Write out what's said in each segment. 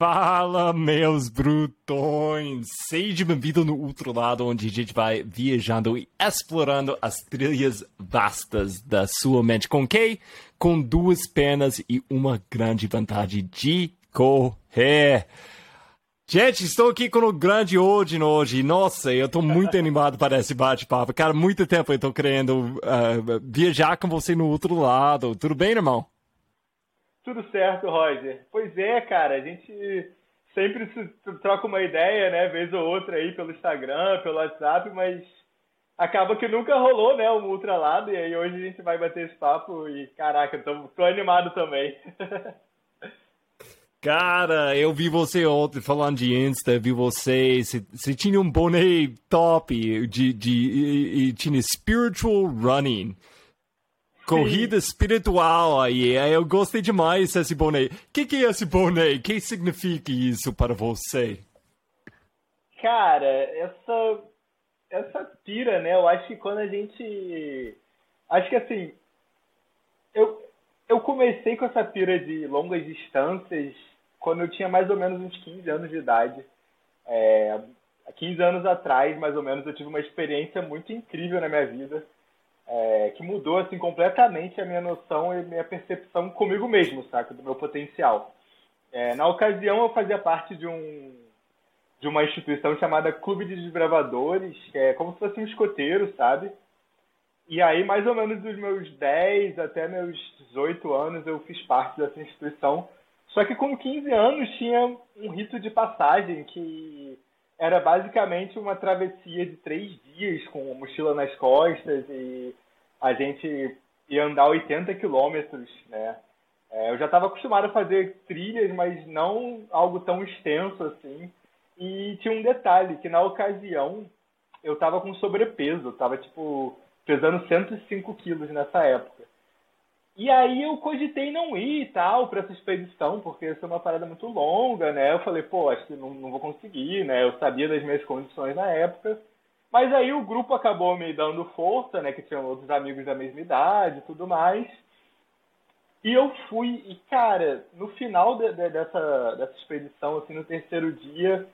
Fala, meus brutões! Seja bem-vindo no outro lado, onde a gente vai viajando e explorando as trilhas vastas da sua mente. Com quem? Com duas pernas e uma grande vantagem de correr. Gente, estou aqui com o grande hoje hoje. Nossa, eu estou muito animado para esse bate-papo. Cara, muito tempo eu estou querendo uh, viajar com você no outro lado. Tudo bem, irmão? Tudo certo, Roger. Pois é, cara, a gente sempre troca uma ideia, né, vez ou outra aí pelo Instagram, pelo WhatsApp, mas acaba que nunca rolou, né, um ultralado, e aí hoje a gente vai bater esse papo e, caraca, tô, tô animado também. Cara, eu vi você ontem falando de Insta, vi você, você, tinha um boné top de, de, e, tinha spiritual running corrida espiritual aí. Eu gostei demais desse boné. O que, que é esse boné? O que significa isso para você? Cara, essa essa pira, né? Eu acho que quando a gente acho que assim, eu eu comecei com essa pira de longas distâncias quando eu tinha mais ou menos uns 15 anos de idade. É, 15 anos atrás, mais ou menos, eu tive uma experiência muito incrível na minha vida é, que mudou assim completamente a minha noção e minha percepção comigo mesmo, saca, do meu potencial. É, na ocasião eu fazia parte de um de uma instituição chamada Clube de Desbravadores, que é como se fosse um escoteiro, sabe? E aí, mais ou menos dos meus 10 até meus 18 anos, eu fiz parte dessa instituição. Só que com 15 anos tinha um rito de passagem que era basicamente uma travessia de três dias com mochila nas costas e a gente ia andar 80 quilômetros, né? É, eu já estava acostumado a fazer trilhas, mas não algo tão extenso assim. E tinha um detalhe, que na ocasião eu estava com sobrepeso, estava tipo pesando 105 quilos nessa época. E aí eu cogitei não ir e tal para essa expedição, porque isso é uma parada muito longa, né? Eu falei, pô, acho que não, não vou conseguir, né? Eu sabia das minhas condições na época. Mas aí o grupo acabou me dando força, né? Que tinham outros amigos da mesma idade e tudo mais. E eu fui, e cara, no final de, de, dessa, dessa expedição, assim, no terceiro dia,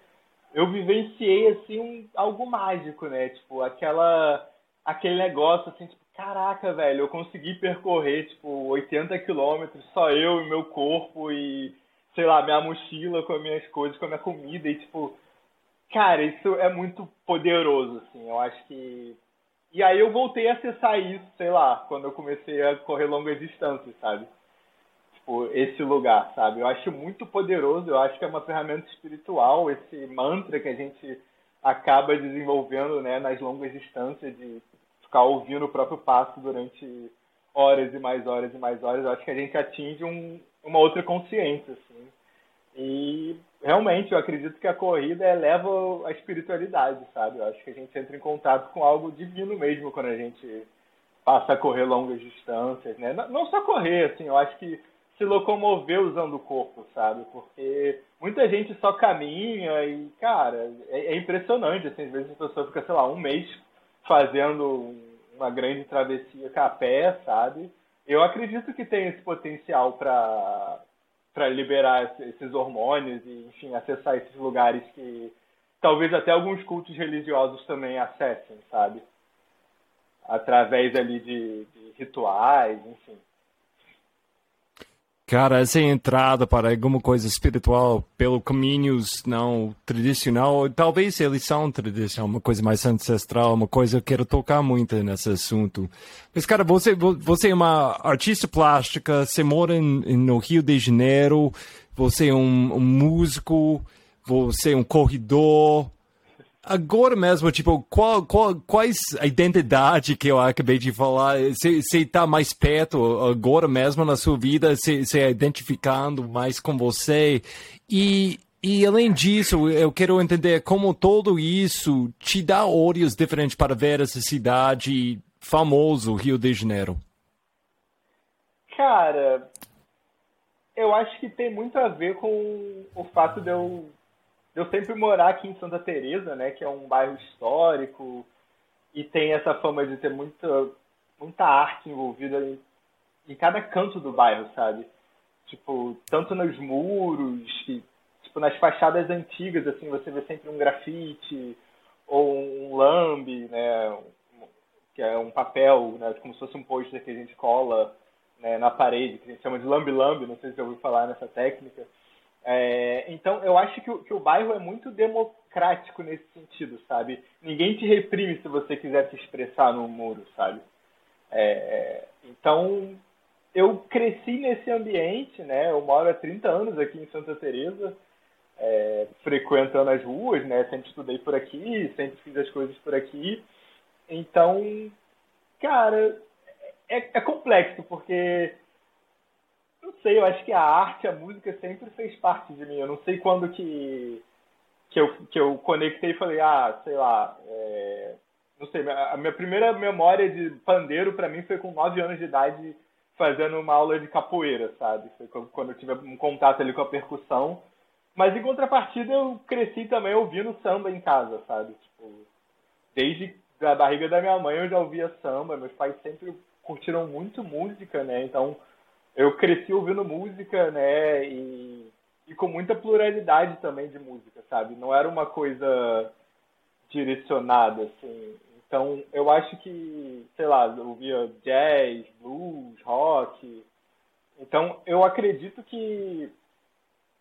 eu vivenciei, assim, um, algo mágico, né? Tipo, aquela, aquele negócio, assim, tipo, caraca, velho, eu consegui percorrer, tipo, 80 quilômetros, só eu e meu corpo e, sei lá, minha mochila com as minhas coisas, com a minha comida e, tipo, cara, isso é muito poderoso, assim, eu acho que... E aí eu voltei a acessar isso, sei lá, quando eu comecei a correr longas distâncias, sabe? Tipo, esse lugar, sabe? Eu acho muito poderoso, eu acho que é uma ferramenta espiritual, esse mantra que a gente acaba desenvolvendo, né, nas longas distâncias de ficar ouvindo o próprio passo durante horas e mais horas e mais horas, acho que a gente atinge um, uma outra consciência, assim. E realmente eu acredito que a corrida eleva a espiritualidade, sabe? Eu acho que a gente entra em contato com algo divino mesmo quando a gente passa a correr longas distâncias, né? Não só correr, assim, eu acho que se locomover usando o corpo, sabe? Porque muita gente só caminha e, cara, é, é impressionante, assim, às vezes a pessoa fica, sei lá, um mês fazendo uma grande travessia a pé, sabe? Eu acredito que tem esse potencial para para liberar esses hormônios e, enfim, acessar esses lugares que talvez até alguns cultos religiosos também acessem, sabe? Através ali de, de rituais, enfim. Cara, essa entrada para alguma coisa espiritual pelo caminhos não tradicional, talvez eles são tradicional, uma coisa mais ancestral, uma coisa que eu quero tocar muito nesse assunto. Mas, cara, você, você é uma artista plástica, você mora em, no Rio de Janeiro, você é um, um músico, você é um corredor, Agora mesmo, tipo, qual, qual, quais a identidade que eu acabei de falar? Você está mais perto agora mesmo na sua vida, se identificando mais com você. E, e além disso, eu quero entender como tudo isso te dá olhos diferentes para ver essa cidade famosa, Rio de Janeiro. Cara, eu acho que tem muito a ver com o fato de eu eu sempre morar aqui em Santa Teresa, né, que é um bairro histórico e tem essa fama de ter muita muita arte envolvida em, em cada canto do bairro, sabe? Tipo, tanto nos muros, que, tipo, nas fachadas antigas, assim, você vê sempre um grafite ou um lambe, né, que é um papel, né, como se fosse um pôster que a gente cola né, na parede, que a gente chama de lambe-lambe, não sei se já ouviu falar nessa técnica. É, então, eu acho que o, que o bairro é muito democrático nesse sentido, sabe? Ninguém te reprime se você quiser se expressar no muro, sabe? É, então, eu cresci nesse ambiente, né? Eu moro há 30 anos aqui em Santa Teresa, é, frequentando as ruas, né? Sempre estudei por aqui, sempre fiz as coisas por aqui. Então, cara, é, é complexo, porque não sei, eu acho que a arte, a música sempre fez parte de mim. Eu não sei quando que, que, eu, que eu conectei e falei, ah, sei lá, é, não sei, a minha primeira memória de pandeiro para mim foi com 9 anos de idade fazendo uma aula de capoeira, sabe? Foi quando eu tive um contato ali com a percussão. Mas em contrapartida eu cresci também ouvindo samba em casa, sabe? Tipo, desde a barriga da minha mãe eu já ouvia samba, meus pais sempre curtiram muito música, né? Então eu cresci ouvindo música, né? E, e com muita pluralidade também de música, sabe? Não era uma coisa direcionada, assim. Então, eu acho que, sei lá, eu ouvia jazz, blues, rock. Então, eu acredito que,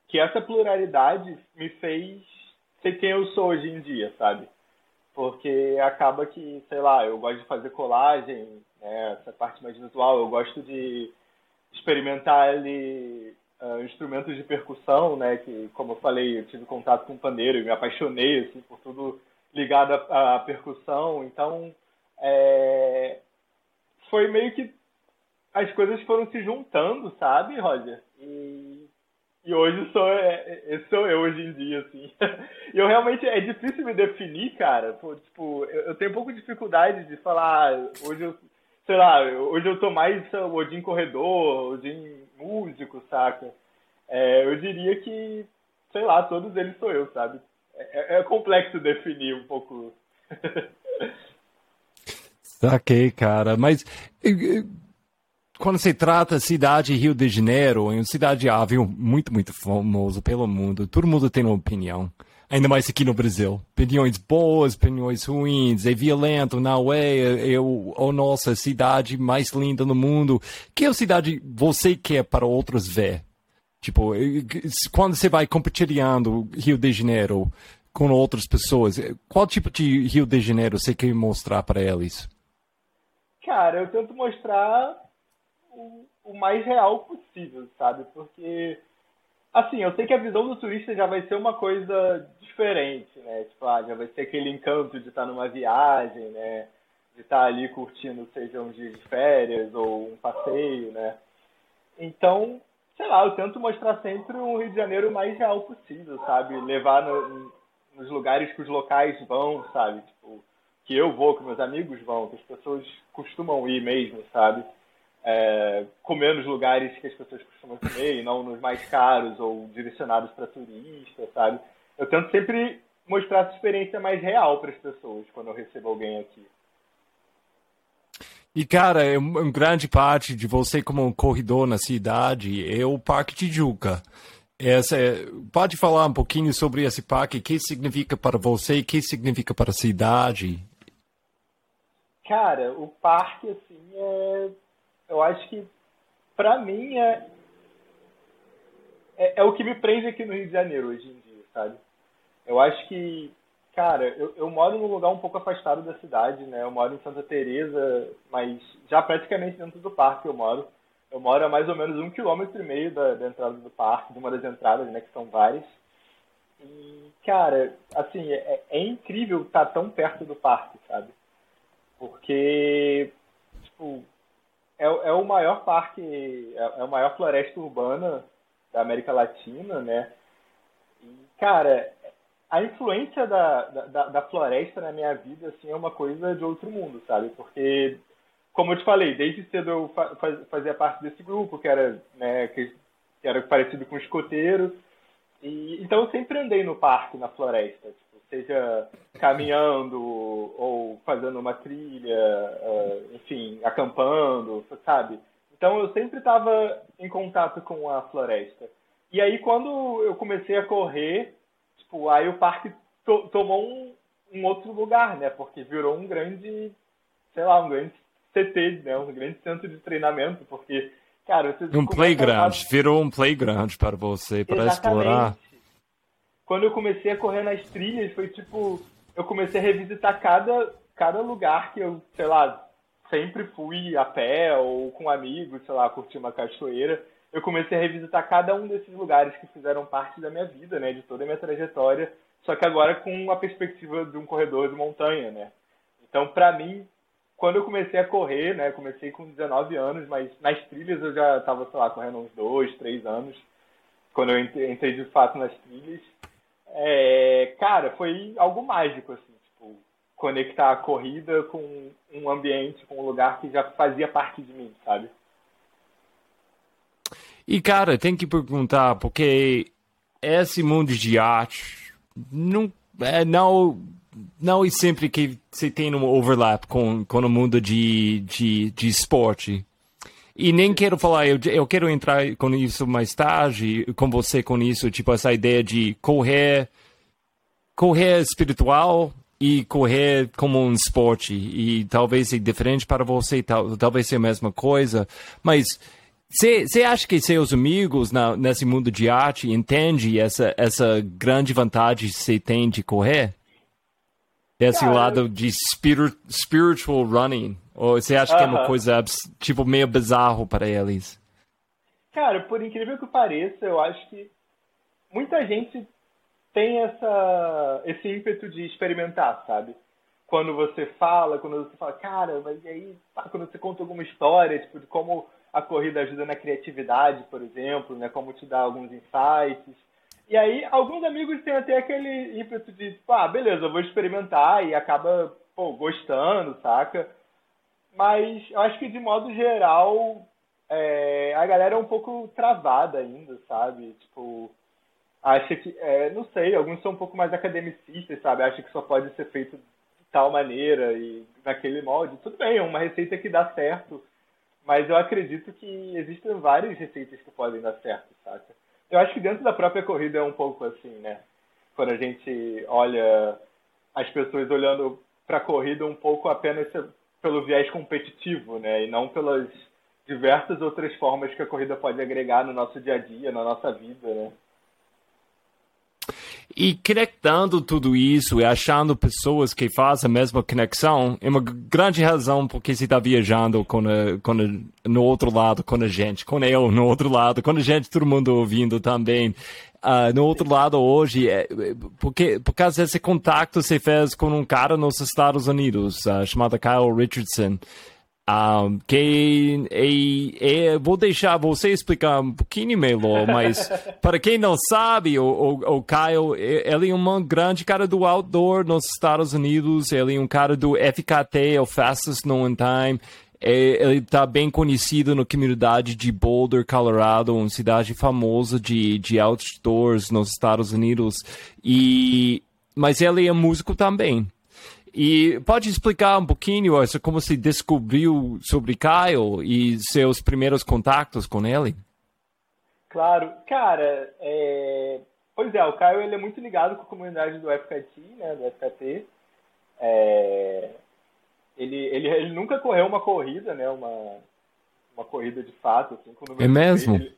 que essa pluralidade me fez ser quem eu sou hoje em dia, sabe? Porque acaba que, sei lá, eu gosto de fazer colagem, né, essa parte mais visual, eu gosto de experimentar ali uh, instrumentos de percussão, né, que, como eu falei, eu tive contato com o pandeiro e me apaixonei, assim, por tudo ligado à, percussão. Então, é, foi meio que as coisas foram se juntando, sabe, Roger? E, e hoje sou, é, é sou eu hoje em dia, assim. E eu realmente, é difícil me definir, cara. Tipo, eu, eu tenho um pouco de dificuldade de falar, ah, hoje eu, sei lá, hoje eu tô mais o Odin corredor, Odin músico, saca? É, eu diria que, sei lá, todos eles sou eu, sabe? É, é complexo definir um pouco. Saquei, cara. Mas quando se trata cidade Rio de Janeiro, é uma cidade avião muito, muito famoso pelo mundo. Todo mundo tem uma opinião. Ainda mais aqui no Brasil. Opiniões boas, opiniões ruins, é violento, não é, é, a nossa cidade mais linda no mundo. Que é cidade você quer para outros ver? Tipo, quando você vai compartilhando Rio de Janeiro com outras pessoas, qual tipo de Rio de Janeiro você quer mostrar para eles? Cara, eu tento mostrar o, o mais real possível, sabe? Porque, assim, eu sei que a visão do turista já vai ser uma coisa diferente, né? Tipo, ah, já vai ser aquele encanto de estar numa viagem, né? De estar ali curtindo, seja um dia de férias ou um passeio, né? Então, sei lá, eu tento mostrar sempre um Rio de Janeiro mais real possível, sabe? Levar no, nos lugares que os locais vão, sabe? Tipo, que eu vou, que meus amigos vão, que as pessoas costumam ir mesmo, sabe? É, comer nos lugares que as pessoas costumam comer e não nos mais caros ou direcionados para turistas, sabe? Eu tento sempre mostrar essa experiência mais real para as pessoas quando eu recebo alguém aqui. E, cara, é uma grande parte de você como um corredor na cidade é o Parque Tijuca. Essa, é, pode falar um pouquinho sobre esse parque? O que significa para você? O que significa para a cidade? Cara, o parque, assim, é... eu acho que, para mim, é... é... é o que me prende aqui no Rio de Janeiro hoje em sabe? Eu acho que Cara, eu, eu moro num lugar um pouco afastado da cidade, né? Eu moro em Santa Teresa, mas já praticamente dentro do parque eu moro. Eu moro a mais ou menos um quilômetro e meio da, da entrada do parque, de uma das entradas, né? Que são várias. E, cara, assim, é, é incrível estar tão perto do parque, sabe? Porque, tipo, é, é o maior parque, é, é a maior floresta urbana da América Latina, né? Cara, a influência da, da, da, floresta na minha vida assim é uma coisa de outro mundo, sabe? Porque, como eu te falei, desde cedo eu fazia parte desse grupo que era, né, que, que era parecido com escoteiro. E, então eu sempre andei no parque, na floresta, tipo, seja caminhando ou fazendo uma trilha, uh, enfim, acampando, sabe? Então eu sempre estava em contato com a floresta. E aí quando eu comecei a correr, tipo, aí o parque to tomou um, um outro lugar, né? Porque virou um grande, sei lá, um grande CT, né? Um grande centro de treinamento, porque, cara, um playground, a... virou um playground para você, para explorar. Quando eu comecei a correr nas trilhas, foi tipo, eu comecei a revisitar cada cada lugar que eu, sei lá, sempre fui a pé ou com amigos, sei lá, curtir uma cachoeira. Eu comecei a revisitar cada um desses lugares que fizeram parte da minha vida, né, de toda a minha trajetória, só que agora com a perspectiva de um corredor de montanha, né? Então, para mim, quando eu comecei a correr, né, comecei com 19 anos, mas nas trilhas eu já estava, sei lá, correndo uns dois, três anos, quando eu entrei de fato nas trilhas. É, cara, foi algo mágico, assim, tipo, conectar a corrida com um ambiente, com um lugar que já fazia parte de mim, sabe? E, cara, tem que perguntar, porque esse mundo de arte não, é, não, não é sempre que você tem um overlap com, com o mundo de, de, de esporte. E nem quero falar, eu, eu quero entrar com isso mais tarde, com você com isso, tipo essa ideia de correr, correr espiritual e correr como um esporte. E talvez seja diferente para você, tal, talvez seja a mesma coisa, mas você acha que seus amigos na, nesse mundo de arte entendem essa, essa grande vantagem que você tem de correr? Esse Cara, lado de spirit, spiritual running? Ou você acha uh -huh. que é uma coisa, tipo, meio bizarro para eles? Cara, por incrível que pareça, eu acho que muita gente tem essa, esse ímpeto de experimentar, sabe? Quando você fala, quando você fala, cara, mas aí, quando você conta alguma história, tipo, de como a corrida ajuda na criatividade, por exemplo, né? Como te dá alguns insights. E aí, alguns amigos têm até aquele ímpeto de, tipo, ah, beleza, eu vou experimentar e acaba, pô, gostando, saca? Mas eu acho que, de modo geral, é, a galera é um pouco travada ainda, sabe? Tipo, acha que, é, não sei, alguns são um pouco mais academicistas, sabe? Acha que só pode ser feito de tal maneira e naquele molde. Tudo bem, é uma receita que dá certo mas eu acredito que existem várias receitas que podem dar certo, saca? Eu acho que dentro da própria corrida é um pouco assim, né? Quando a gente olha as pessoas olhando para a corrida um pouco apenas pelo viés competitivo, né? E não pelas diversas outras formas que a corrida pode agregar no nosso dia a dia, na nossa vida, né? E conectando tudo isso e achando pessoas que fazem a mesma conexão é uma grande razão porque você está viajando com a, com a, no outro lado com a gente, com eu no outro lado, com a gente, todo mundo ouvindo também. Uh, no outro lado hoje, é, porque, por causa desse contato você fez com um cara nos Estados Unidos, uh, chamado Kyle Richardson, um, que é, é, vou deixar você explicar um pouquinho melhor, mas para quem não sabe, o, o, o Kyle, ele é um grande cara do outdoor nos Estados Unidos, ele é um cara do FKT, o Fastest Known Time, é, ele está bem conhecido na comunidade de Boulder, Colorado, uma cidade famosa de, de outdoors nos Estados Unidos, e mas ele é músico também. E pode explicar um pouquinho essa, como se descobriu sobre Kyle e seus primeiros contatos com ele? Claro, cara, é... pois é, o Kyle ele é muito ligado com a comunidade do FKT, né, do FKT. É... Ele, ele, ele nunca correu uma corrida, né, uma, uma corrida de fato, assim, com É mesmo? Ele,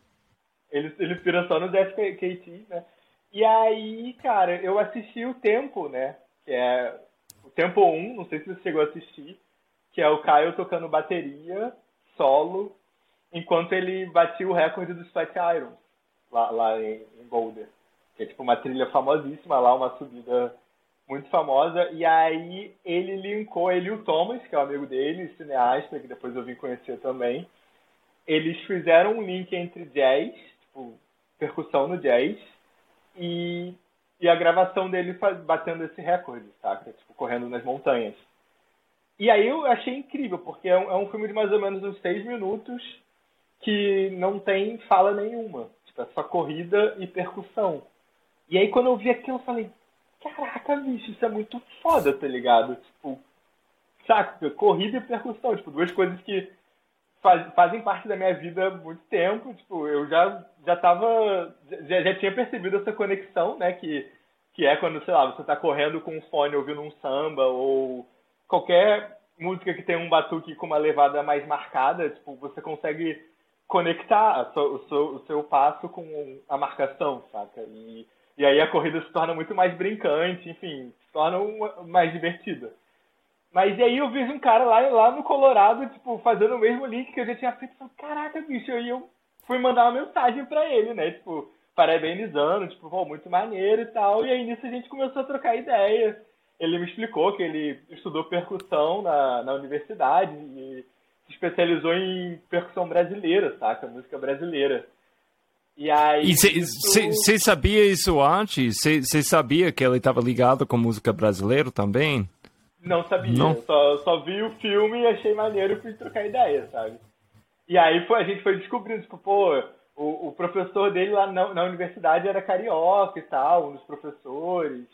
ele, ele pira só nos FKT, né. E aí, cara, eu assisti o Tempo, né, que é Tempo 1, não sei se você chegou a assistir, que é o Caio tocando bateria, solo, enquanto ele batia o recorde dos Fat Irons, lá, lá em, em Boulder. Que é tipo uma trilha famosíssima lá, uma subida muito famosa. E aí ele linkou, ele e o Thomas, que é o amigo dele, cineasta, que depois eu vim conhecer também. Eles fizeram um link entre jazz, tipo, percussão no jazz, e e a gravação dele batendo esse recorde, saca? Tipo, correndo nas montanhas. E aí eu achei incrível, porque é um, é um, filme de mais ou menos uns seis minutos que não tem fala nenhuma. Tipo, é só corrida e percussão. E aí quando eu vi aquilo, eu falei, caraca, bicho, isso é muito foda, tá ligado? Tipo, saca? Corrida e percussão, tipo, duas coisas que faz, fazem parte da minha vida há muito tempo. Tipo, eu já, já tava. Já, já tinha percebido essa conexão, né? Que, que é quando, sei lá, você tá correndo com um fone ouvindo um samba ou qualquer música que tem um batuque com uma levada mais marcada, tipo, você consegue conectar o seu, o seu passo com a marcação, saca? E, e aí a corrida se torna muito mais brincante, enfim, se torna uma, mais divertida. Mas aí eu vejo um cara lá, lá no Colorado, tipo, fazendo o mesmo link que eu já tinha feito. Falei, Caraca, bicho, aí eu fui mandar uma mensagem pra ele, né? Tipo, parabenizando, tipo, pô, muito maneiro e tal. E aí nisso a gente começou a trocar ideia. Ele me explicou que ele estudou percussão na, na universidade e se especializou em percussão brasileira, saca? Música brasileira. E aí. Você sabia isso antes? Você sabia que ele estava ligado com música brasileira também? Não sabia. Não? Só, só vi o filme e achei maneiro e fui trocar ideia, sabe? E aí foi, a gente foi descobrindo, tipo, pô, o, o professor dele lá na, na universidade era carioca e tal, um dos professores.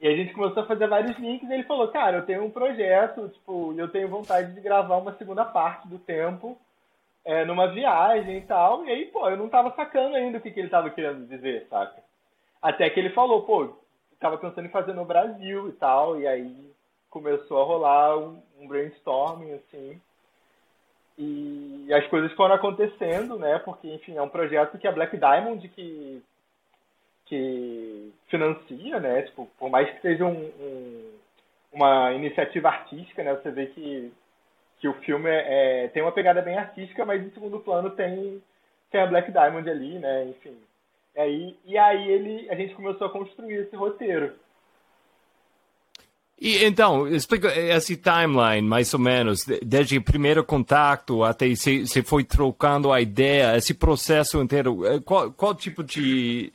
E a gente começou a fazer vários links e ele falou, cara, eu tenho um projeto, tipo, eu tenho vontade de gravar uma segunda parte do tempo é, numa viagem e tal. E aí, pô, eu não tava sacando ainda o que, que ele tava querendo dizer, saca? Até que ele falou, pô, tava pensando em fazer no Brasil e tal, e aí começou a rolar um, um brainstorming, assim. E as coisas foram acontecendo, né? Porque, enfim, é um projeto que a Black Diamond que, que financia, né? Tipo, por mais que seja um, um, uma iniciativa artística, né? Você vê que, que o filme é, é, tem uma pegada bem artística, mas em segundo plano tem, tem a Black Diamond ali, né? Enfim. E aí, e aí ele, a gente começou a construir esse roteiro. E então, explica esse timeline, mais ou menos, desde o primeiro contato até você foi trocando a ideia, esse processo inteiro. Eh, qual, qual tipo de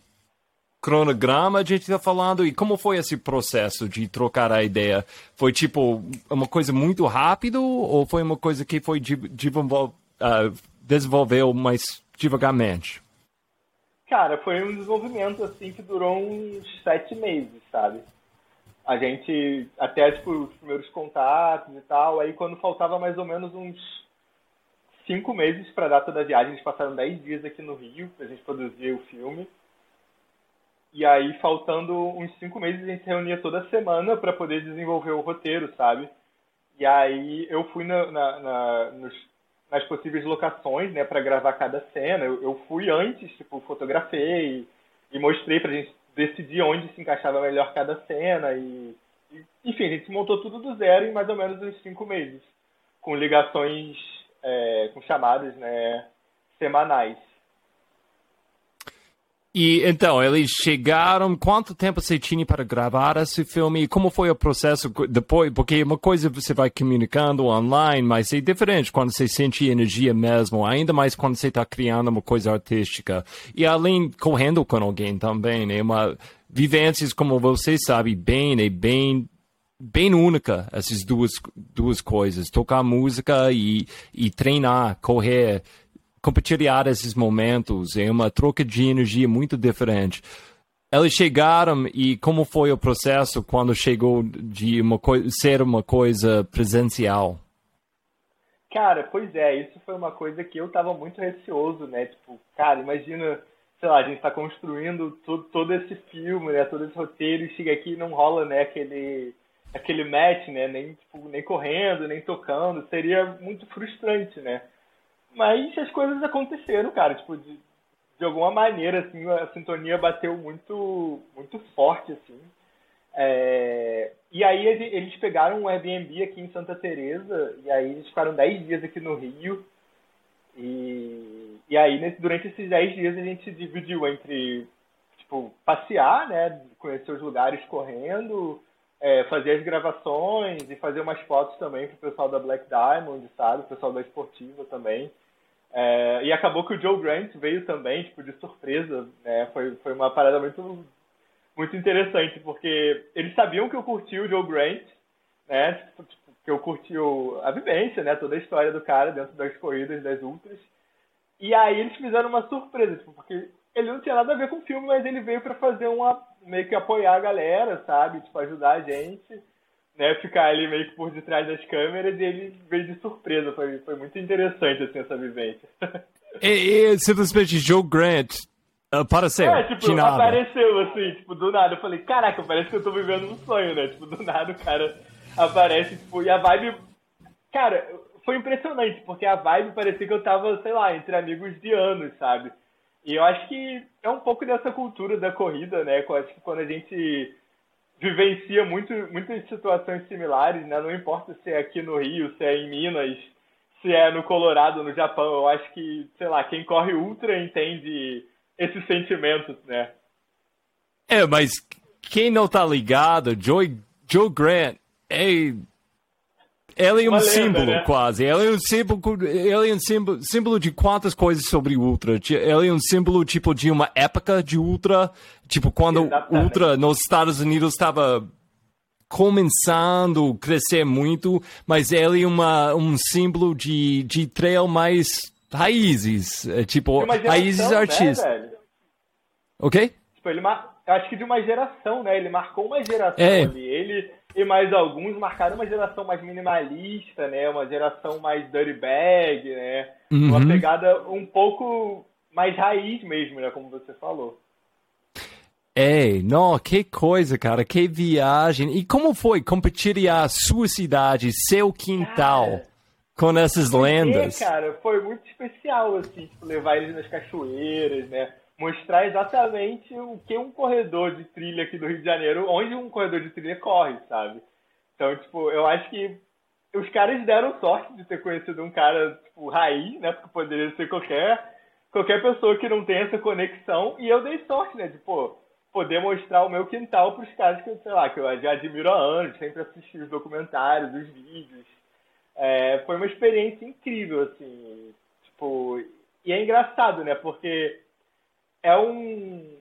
cronograma a gente está falando e como foi esse processo de trocar a ideia? Foi tipo uma coisa muito rápido ou foi uma coisa que foi desenvol uh, desenvolveu mais devagarmente? Cara, foi um desenvolvimento assim que durou uns sete meses, sabe? A gente, até tipo, os primeiros contatos e tal, aí quando faltava mais ou menos uns cinco meses para a data da viagem, eles passaram dez dias aqui no Rio para a gente produzir o filme. E aí, faltando uns cinco meses, a gente se reunia toda semana para poder desenvolver o roteiro, sabe? E aí eu fui na, na, na nos, nas possíveis locações, né, para gravar cada cena. Eu, eu, fui antes, tipo, fotografei e, mostrei pra gente decidir onde se encaixava melhor cada cena e, e, enfim, a gente montou tudo do zero em mais ou menos uns cinco meses, com ligações, é, com chamadas, né, semanais. E então, eles chegaram. Quanto tempo você tinha para gravar esse filme? E como foi o processo depois? Porque uma coisa você vai comunicando online, mas é diferente quando você sente energia mesmo, ainda mais quando você está criando uma coisa artística. E além, correndo com alguém também, né? Uma vivências, como você sabe bem, é bem bem única essas duas duas coisas tocar música e, e treinar correr compartilhar esses momentos é uma troca de energia muito diferente. Eles chegaram e como foi o processo quando chegou de uma ser uma coisa presencial? Cara, pois é, isso foi uma coisa que eu estava muito receoso, né? Tipo, cara, imagina, sei lá, a gente está construindo todo, todo esse filme, né? Todo esse roteiro e chega aqui e não rola, né? Aquele, aquele match, né? Nem, tipo, nem correndo, nem tocando. Seria muito frustrante, né? Mas as coisas aconteceram, cara. Tipo, de, de alguma maneira, assim, a sintonia bateu muito, muito forte, assim. É... E aí eles pegaram um Airbnb aqui em Santa Teresa e aí eles ficaram 10 dias aqui no Rio. E, e aí, durante esses 10 dias, a gente dividiu entre, tipo, passear, né? Conhecer os lugares correndo, é, fazer as gravações e fazer umas fotos também pro pessoal da Black Diamond, sabe? O pessoal da Esportiva também. É, e acabou que o Joe Grant veio também, tipo, de surpresa, né? Foi, foi uma parada muito, muito interessante, porque eles sabiam que eu curti o Joe Grant, né? Tipo, que eu curti o, a vivência, né? Toda a história do cara dentro das corridas, das ultras. E aí eles fizeram uma surpresa, tipo, porque ele não tinha nada a ver com o filme, mas ele veio para fazer uma meio que apoiar a galera, sabe? Tipo, ajudar a gente né, ficar ali meio que por detrás das câmeras e ele veio de surpresa. Foi, foi muito interessante assim, essa vivência. E, e simplesmente Joe Grant apareceu. É, tipo, apareceu assim, tipo, do nada. Eu falei, caraca, parece que eu tô vivendo um sonho, né? Tipo, do nada o cara aparece, tipo, e a vibe. Cara, foi impressionante, porque a vibe parecia que eu tava, sei lá, entre amigos de anos, sabe? E eu acho que é um pouco dessa cultura da corrida, né? Eu acho que quando a gente vivencia muito, muitas situações similares, né? Não importa se é aqui no Rio, se é em Minas, se é no Colorado, no Japão, eu acho que, sei lá, quem corre ultra entende esses sentimentos, né? É, mas quem não tá ligado, Joe, Joe Grant é ele é um lenda, símbolo, né? quase. Ele é um símbolo, é um símbolo, símbolo de quantas coisas sobre Ultra. Ele é um símbolo, tipo, de uma época de Ultra. Tipo, quando Exatamente. Ultra nos Estados Unidos estava começando a crescer muito, mas ele é uma, um símbolo de, de trail mais raízes. É, tipo, raízes artísticas. Né, ok? Tipo, ele mar... acho que de uma geração, né? Ele marcou uma geração é. ali. Ele e mais alguns marcaram uma geração mais minimalista, né? Uma geração mais dirty bag, né? Uhum. Uma pegada um pouco mais raiz mesmo, né? Como você falou. Ei, não, que coisa, cara, que viagem. E como foi compartilhar sua cidade, seu quintal, cara, com essas lendas? É, cara, foi muito especial, assim, tipo, levar eles nas cachoeiras, né? Mostrar exatamente o que um corredor de trilha aqui do Rio de Janeiro, onde um corredor de trilha corre, sabe? Então, tipo, eu acho que os caras deram sorte de ter conhecido um cara, tipo, raiz, né? Porque poderia ser qualquer, qualquer pessoa que não tem essa conexão. E eu dei sorte, né? De, pô, poder mostrar o meu quintal para os caras que, sei lá, que eu já admiro há anos, sempre assisti os documentários, os vídeos. É, foi uma experiência incrível, assim. Tipo, e é engraçado, né? Porque é um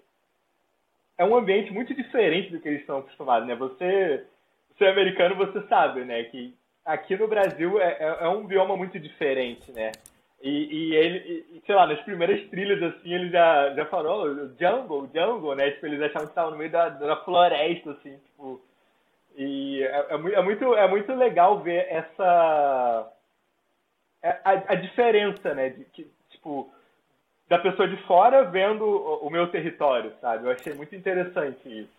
é um ambiente muito diferente do que eles estão acostumados, né? Você, você é americano, você sabe, né? Que aqui no Brasil é, é, é um bioma muito diferente, né? E, e ele, e, sei lá, nas primeiras trilhas, assim, ele já, já falou, oh, jungle, jungle, né? Tipo, eles achavam que estavam no meio da, da floresta, assim, tipo... E é, é, é muito, é muito legal ver essa... É, a, a diferença, né? De, que, tipo, da pessoa de fora vendo o, meu território, sabe? Eu achei muito interessante isso.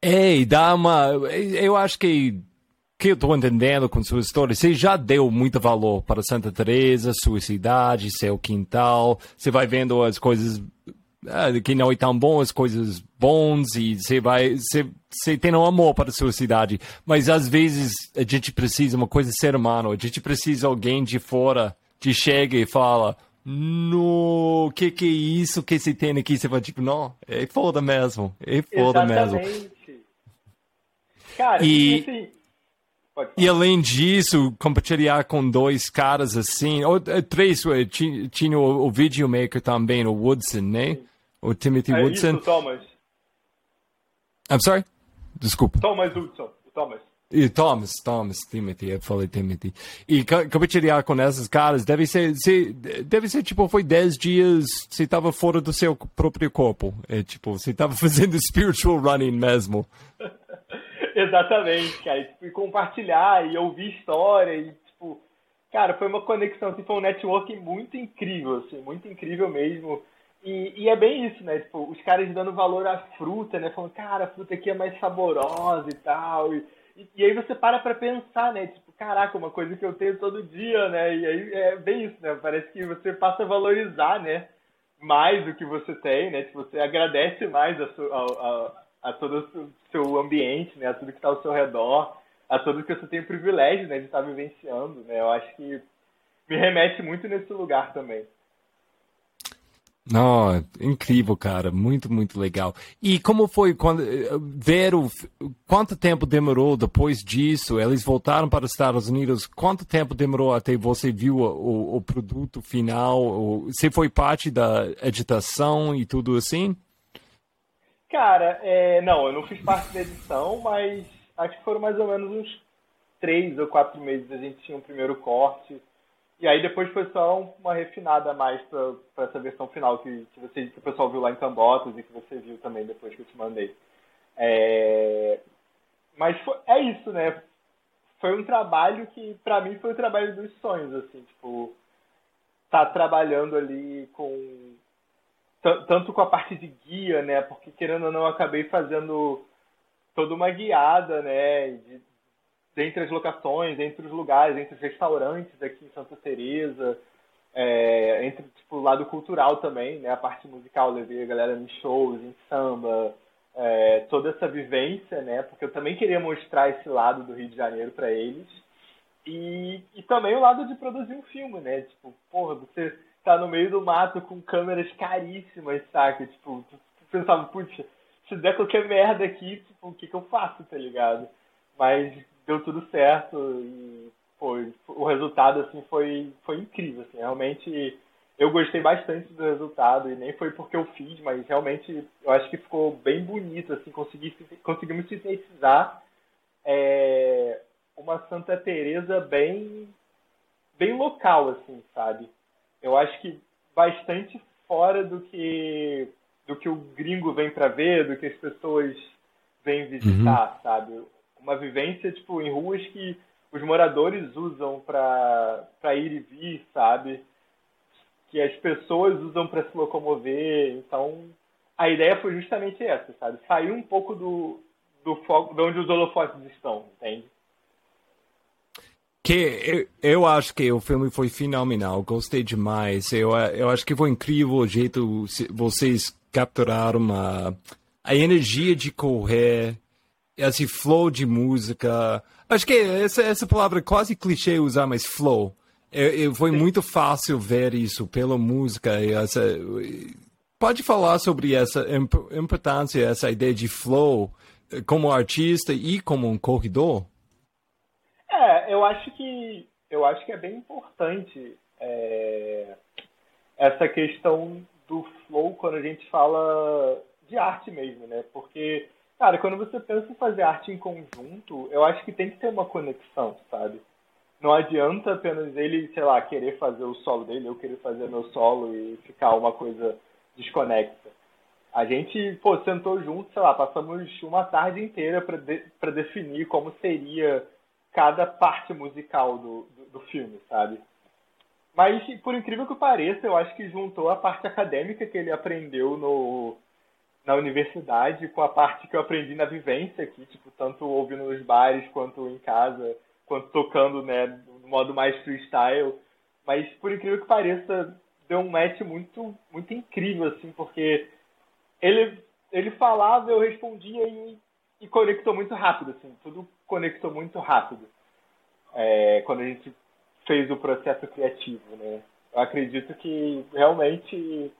Ei, dá uma. Eu acho que que eu estou entendendo com sua história, você já deu muito valor para Santa Teresa, sua cidade, seu quintal. Você vai vendo as coisas ah, que não é tão boas, coisas bons e você vai, você, você tem um amor para a sua cidade. Mas às vezes a gente precisa uma coisa ser humano. A gente precisa alguém de fora que chega e fala, no que que é isso que se tem aqui? Você fala, tipo, não, é foda mesmo. É foda Exatamente. mesmo. Cara, e, assim, e além disso, compartilhar com dois caras assim, ou eh, três, eh, tinha o, o videomaker também, o Woodson, né? Sim. O Timothy é Woodson. Isso, Thomas. I'm sorry? Desculpa. Thomas Woodson, Thomas. E Thomas, Thomas, Timothy, eu falei Timothy. E compartilhar com esses caras deve ser, se, deve ser tipo, foi 10 dias, você estava fora do seu próprio corpo. É tipo, você estava fazendo spiritual running mesmo. Exatamente, cara. E, tipo, e compartilhar e ouvir história e, tipo, cara, foi uma conexão, assim, foi um networking muito incrível, assim, muito incrível mesmo. E, e, é bem isso, né? Tipo, os caras dando valor à fruta, né? Falando, cara, a fruta aqui é mais saborosa e tal. E, e, e, aí você para pra pensar, né? Tipo, caraca, uma coisa que eu tenho todo dia, né? E aí é bem isso, né? Parece que você passa a valorizar, né? Mais o que você tem, né? Tipo, você agradece mais a, a, a, a todo o seu ambiente, né? A tudo que está ao seu redor, a tudo que você tem o privilégio, né? De estar vivenciando, né? Eu acho que me remete muito nesse lugar também. Não, incrível, cara, muito, muito legal. E como foi quando ver o quanto tempo demorou depois disso? Eles voltaram para os Estados Unidos. Quanto tempo demorou até você viu o, o produto final? Você foi parte da editação e tudo assim? Cara, é, não, eu não fiz parte da edição, mas acho que foram mais ou menos uns três ou quatro meses a gente tinha um primeiro corte e aí depois foi só uma refinada mais para essa versão final que, que, você, que o pessoal viu lá em Cambotas e que você viu também depois que eu te mandei. É... mas foi, é isso, né? Foi um trabalho que, para mim, foi o trabalho dos sonhos, assim, tipo, tá trabalhando ali com tanto com a parte de guia, né? Porque querendo ou não, acabei fazendo toda uma guiada, né? De, entre as locações, entre os lugares, entre os restaurantes aqui em Santa Teresa, é, entre tipo, o lado cultural também, né? A parte musical, levei a galera em shows, em samba, é, toda essa vivência, né? Porque eu também queria mostrar esse lado do Rio de Janeiro para eles. E, e também o lado de produzir um filme, né? Tipo, porra, você tá no meio do mato com câmeras caríssimas, saca? Tipo, tu pensava, putz, se der qualquer merda aqui, tipo, o que que eu faço, tá ligado? Mas deu tudo certo e, pô, o resultado, assim, foi, foi incrível, assim, realmente eu gostei bastante do resultado e nem foi porque eu fiz, mas realmente eu acho que ficou bem bonito, assim, consegui, conseguimos sintetizar é, uma Santa Teresa bem bem local, assim, sabe? Eu acho que bastante fora do que do que o gringo vem para ver, do que as pessoas vêm visitar, uhum. sabe? Uma vivência tipo em ruas que os moradores usam para ir e vir, sabe? que as pessoas usam para se locomover. Então, a ideia foi justamente essa, sabe? Sair um pouco do, do foco, de onde os holofotes estão, entende? Que eu, eu acho que o filme foi fenomenal, gostei demais. Eu, eu acho que foi incrível o jeito vocês capturaram a, a energia de correr, esse flow de música. Acho que essa, essa palavra é quase clichê usar, mas flow. É, é, foi Sim. muito fácil ver isso pela música. Essa, pode falar sobre essa importância, essa ideia de flow como artista e como um corredor? É, eu acho que eu acho que é bem importante é, essa questão do flow quando a gente fala de arte mesmo, né? Porque, cara, quando você pensa em fazer arte em conjunto, eu acho que tem que ter uma conexão, sabe? não adianta apenas ele, sei lá, querer fazer o solo dele, eu querer fazer meu solo e ficar uma coisa desconexa. A gente, pô, sentou junto, sei lá, passamos uma tarde inteira para de, definir como seria cada parte musical do, do, do, filme, sabe? Mas, por incrível que pareça, eu acho que juntou a parte acadêmica que ele aprendeu no, na universidade com a parte que eu aprendi na vivência aqui, tipo, tanto ouvindo nos bares quanto em casa quanto tocando, né, no modo mais freestyle. Mas por incrível que pareça, deu um match muito, muito incrível, assim, porque ele, ele falava, eu respondia e, e conectou muito rápido, assim, tudo conectou muito rápido. É, quando a gente fez o processo criativo, né? Eu acredito que realmente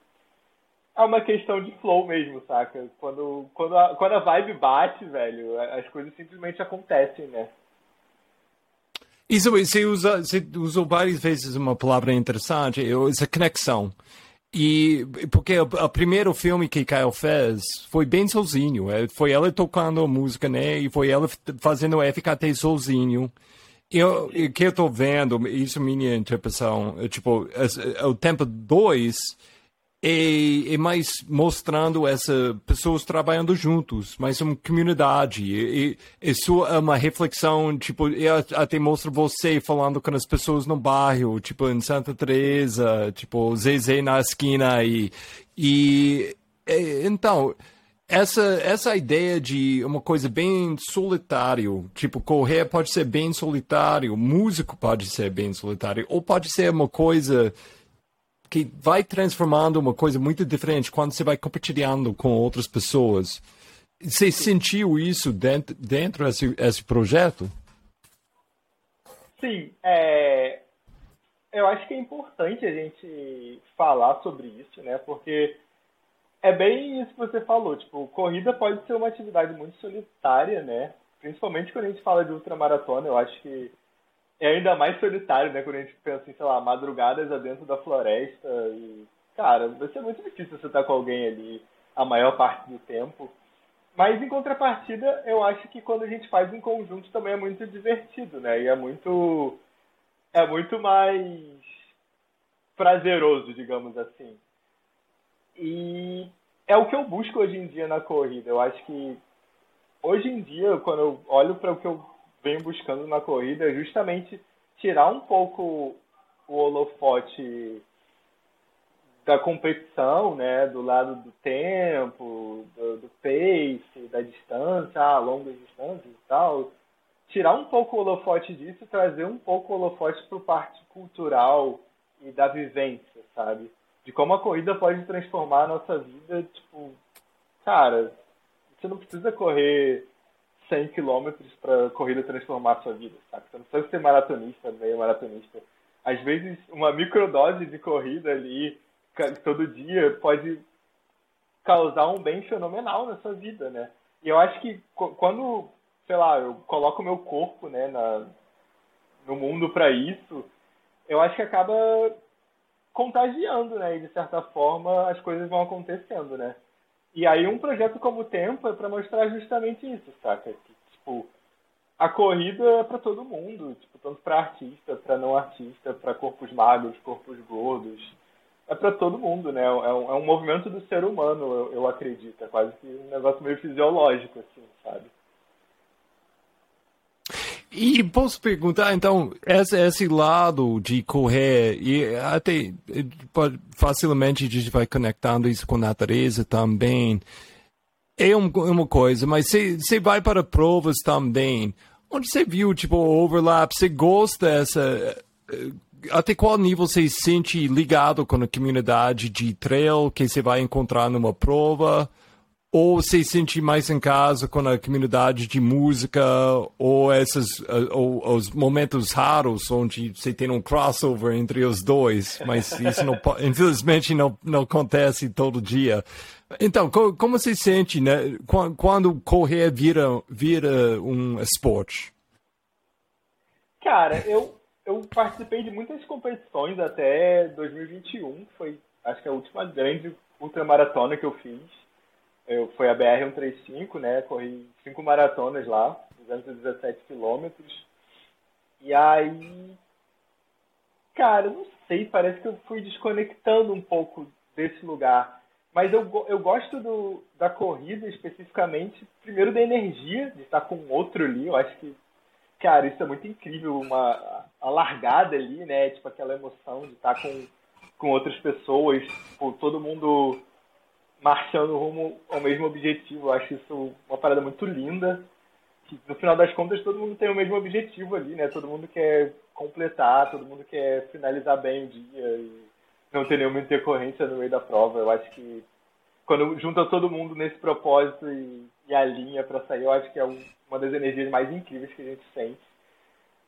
é uma questão de flow mesmo, saca? Quando, quando, a, quando a vibe bate, velho, as coisas simplesmente acontecem, né? Isso, você, usa, você usou várias vezes uma palavra interessante, essa conexão. E porque o, o, primeiro filme que Kyle fez foi bem sozinho. É, foi ela tocando a música, né? E foi ela fazendo o FKT sozinho. E o que eu tô vendo, isso é minha interpretação, é, tipo, é, o tempo 2 e mais mostrando essas pessoas trabalhando juntos, mais uma comunidade. Isso é uma reflexão, tipo, até mostra você falando com as pessoas no bairro, tipo, em Santa Teresa, tipo, Zezé na esquina e, e então essa, essa ideia de uma coisa bem solitário, tipo, correr pode ser bem solitário, músico pode ser bem solitário, ou pode ser uma coisa que vai transformando uma coisa muito diferente quando você vai compartilhando com outras pessoas. Você sentiu isso dentro, dentro desse, projeto? Sim, é, eu acho que é importante a gente falar sobre isso, né? Porque é bem isso que você falou, tipo, corrida pode ser uma atividade muito solitária, né? Principalmente quando a gente fala de ultramaratona, eu acho que é ainda mais solitário, né? Quando a gente pensa em, sei lá, madrugadas dentro da floresta e, cara, vai ser muito difícil você estar com alguém ali a maior parte do tempo. Mas em contrapartida, eu acho que quando a gente faz em conjunto também é muito divertido, né? E é muito é muito mais prazeroso, digamos assim. E é o que eu busco hoje em dia na corrida. Eu acho que hoje em dia, quando eu olho para o que eu venho buscando na corrida, é justamente tirar um pouco o holofote da competição, né, do lado do tempo, do, do pace, da distância, ah, longas distâncias e tal, tirar um pouco o holofote disso trazer um pouco o holofote para parte cultural e da vivência, sabe? De como a corrida pode transformar a nossa vida, tipo, cara, você não precisa correr 100 quilômetros para corrida transformar a sua vida, sabe? Você não precisa ser maratonista, meio maratonista. Às vezes, uma microdose de corrida ali, todo dia, pode causar um bem fenomenal na sua vida, né? E eu acho que quando, sei lá, eu coloco o meu corpo, né, na, no mundo para isso, eu acho que acaba contagiando, né? E de certa forma as coisas vão acontecendo, né? E aí um projeto como o Tempo é para mostrar justamente isso, saca? Que, tipo, a corrida é para todo mundo, tipo, tanto para artista, para não artista, para corpos magros, corpos gordos. É para todo mundo, né? É um, é um, movimento do ser humano, eu, eu acredito. É quase que um negócio meio fisiológico, assim, sabe? E posso perguntar, então, esse, esse lado de correr, e até facilmente a gente vai conectando isso com a natureza também, é uma coisa, mas você vai para provas também, onde você viu, tipo, overlap, você gosta dessa... Eh, até qual nível você se sente ligado com a comunidade de trail que você vai encontrar numa prova? Ou se sente mais em casa com a comunidade de música ou esses uh, ou, os momentos raros onde você tem um crossover entre os dois, mas isso não infelizmente não não acontece todo dia. Então, co como se sente, né, quando, quando correr vira vira um esporte? Cara, eu eu participei de muitas competições até 2021, foi acho que a última grande ultramaratona que eu fiz eu, foi a BR-135, né? Corri cinco maratonas lá, 217 quilômetros. E aí, cara, não sei, parece que eu fui desconectando um pouco desse lugar. Mas eu, eu gosto do, da corrida especificamente, primeiro da energia, de estar com outro ali. Eu acho que, cara, isso é muito incrível, uma a largada ali, né? Tipo aquela emoção de estar com, com outras pessoas, tipo, todo mundo marchando rumo ao mesmo objetivo. Eu acho isso uma parada muito linda. Que, no final das contas, todo mundo tem o mesmo objetivo ali, né? Todo mundo quer completar, todo mundo quer finalizar bem o dia e não ter nenhuma intercorrência no meio da prova. Eu acho que quando junta todo mundo nesse propósito e, e alinha para sair, eu acho que é um, uma das energias mais incríveis que a gente sente.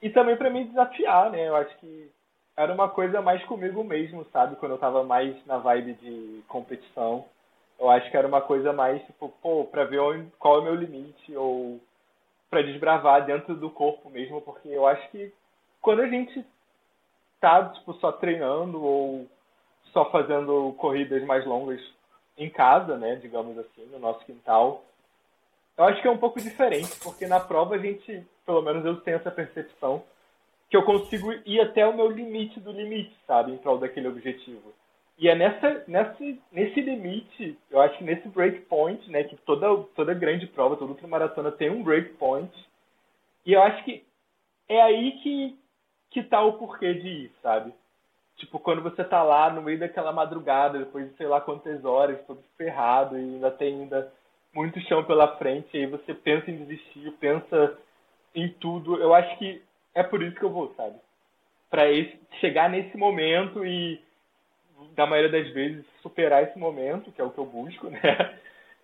E também para me desafiar, né? Eu acho que era uma coisa mais comigo mesmo, sabe? Quando eu tava mais na vibe de competição. Eu acho que era uma coisa mais, tipo, pô, pra ver qual é o meu limite, ou para desbravar dentro do corpo mesmo, porque eu acho que quando a gente tá, tipo, só treinando ou só fazendo corridas mais longas em casa, né, digamos assim, no nosso quintal, eu acho que é um pouco diferente, porque na prova a gente, pelo menos eu tenho essa percepção, que eu consigo ir até o meu limite do limite, sabe, em prol daquele objetivo. E é nessa, nessa, nesse limite, eu acho que nesse breakpoint, né, que toda, toda grande prova, toda ultramaratona tem um breakpoint, e eu acho que é aí que, que tá o porquê de ir, sabe? Tipo, quando você tá lá no meio daquela madrugada, depois de sei lá quantas horas, todo ferrado, e ainda tem ainda muito chão pela frente, e aí você pensa em desistir, pensa em tudo, eu acho que é por isso que eu vou, sabe? Pra chegar nesse momento e da maioria das vezes, superar esse momento, que é o que eu busco, né?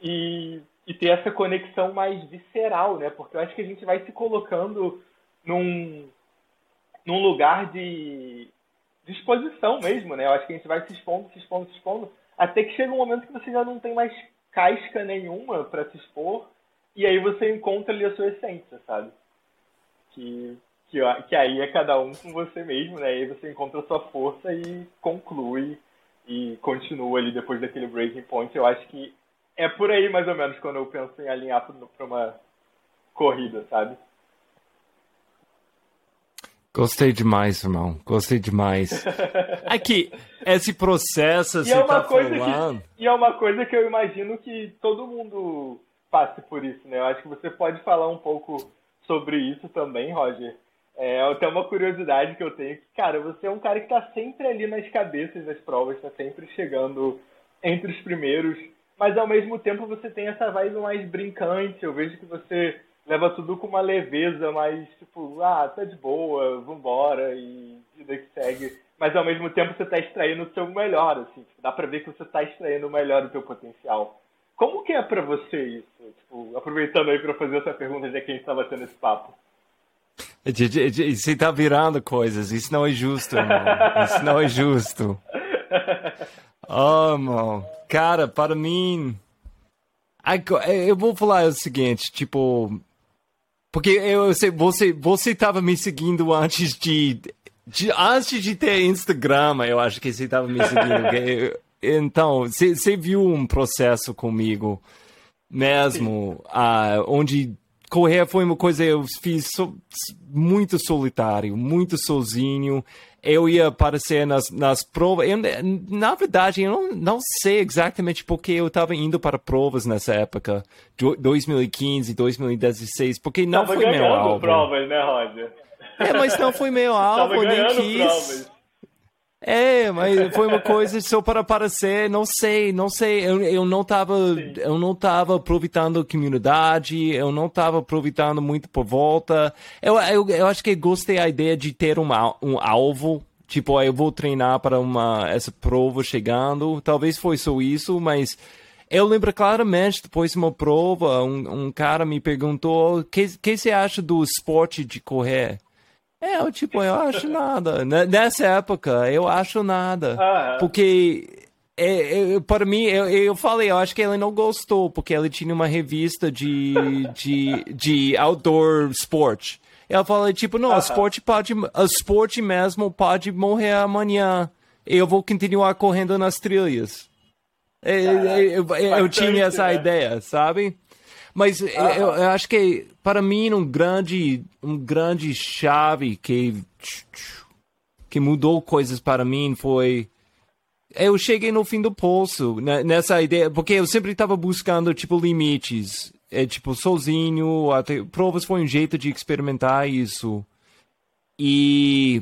E, e ter essa conexão mais visceral, né? Porque eu acho que a gente vai se colocando num, num lugar de, exposição mesmo, né? Eu acho que a gente vai se expondo, se expondo, se expondo, até que chega um momento que você já não tem mais casca nenhuma para se expor, e aí você encontra ali a sua essência, sabe? Que que, que aí é cada um com você mesmo, né? E aí você encontra a sua força e conclui e continua ali depois daquele breaking point. Eu acho que é por aí mais ou menos quando eu penso em alinhar para uma corrida, sabe? Gostei demais, irmão. Gostei demais. Aqui, esse processo, e é uma tá coisa falando... Que, e é uma coisa que eu imagino que todo mundo passe por isso, né? Eu acho que você pode falar um pouco sobre isso também, Roger. É até uma curiosidade que eu tenho que, cara, você é um cara que está sempre ali nas cabeças das provas, está sempre chegando entre os primeiros, mas ao mesmo tempo você tem essa vibe mais brincante. Eu vejo que você leva tudo com uma leveza, mais tipo, ah, tá de boa, vambora e vida que segue. Mas ao mesmo tempo você tá extraindo o seu melhor, assim, tipo, dá pra ver que você tá extraindo o melhor do teu potencial. Como que é pra você isso? Tipo, aproveitando aí pra fazer essa pergunta, já que a gente tava tendo esse papo. Você tá virando coisas, isso não é justo, irmão. Isso não é justo. Oh, irmão. Cara, para mim. Eu vou falar o seguinte, tipo, porque eu sei, você, você tava me seguindo antes de, de antes de ter Instagram, eu acho que você tava me seguindo. então, você, você viu um processo comigo mesmo, uh, onde correr foi uma coisa eu fiz so, muito solitário, muito sozinho. Eu ia aparecer nas, nas provas. Eu, na verdade, eu não, não sei exatamente porque eu estava indo para provas nessa época, 2015, 2016, porque não foi meu alvo. provas, né, Roger? É, mas não foi meu alvo, nem quis. Provas. É, mas foi uma coisa só para aparecer, não sei, não sei, eu, eu não estava eu não tava aproveitando a comunidade, eu não estava aproveitando muito por volta. Eu, eu, eu acho que gostei da ideia de ter um, um alvo, tipo, eu vou treinar para uma essa prova chegando, talvez foi só isso, mas eu lembro claramente, depois de uma prova, um, um cara me perguntou, o que, que você acha do esporte de correr? É, eu, tipo, eu acho nada. Nessa época, eu acho nada. Ah, porque, é, é, para mim, eu, eu falei, eu acho que ele não gostou, porque ele tinha uma revista de, de, de outdoor sport. Ela falou, tipo, não, uh -huh. esporte pode, esporte mesmo pode morrer amanhã. Eu vou continuar correndo nas trilhas. É, é, eu, eu, eu tinha essa né? ideia, sabe? Mas eu, eu, acho que para mim um grande um grande chave que que mudou coisas para mim foi eu cheguei no fim do poço né, nessa ideia porque eu sempre estava buscando tipo limites. É tipo sozinho até provas foi um jeito de experimentar isso. E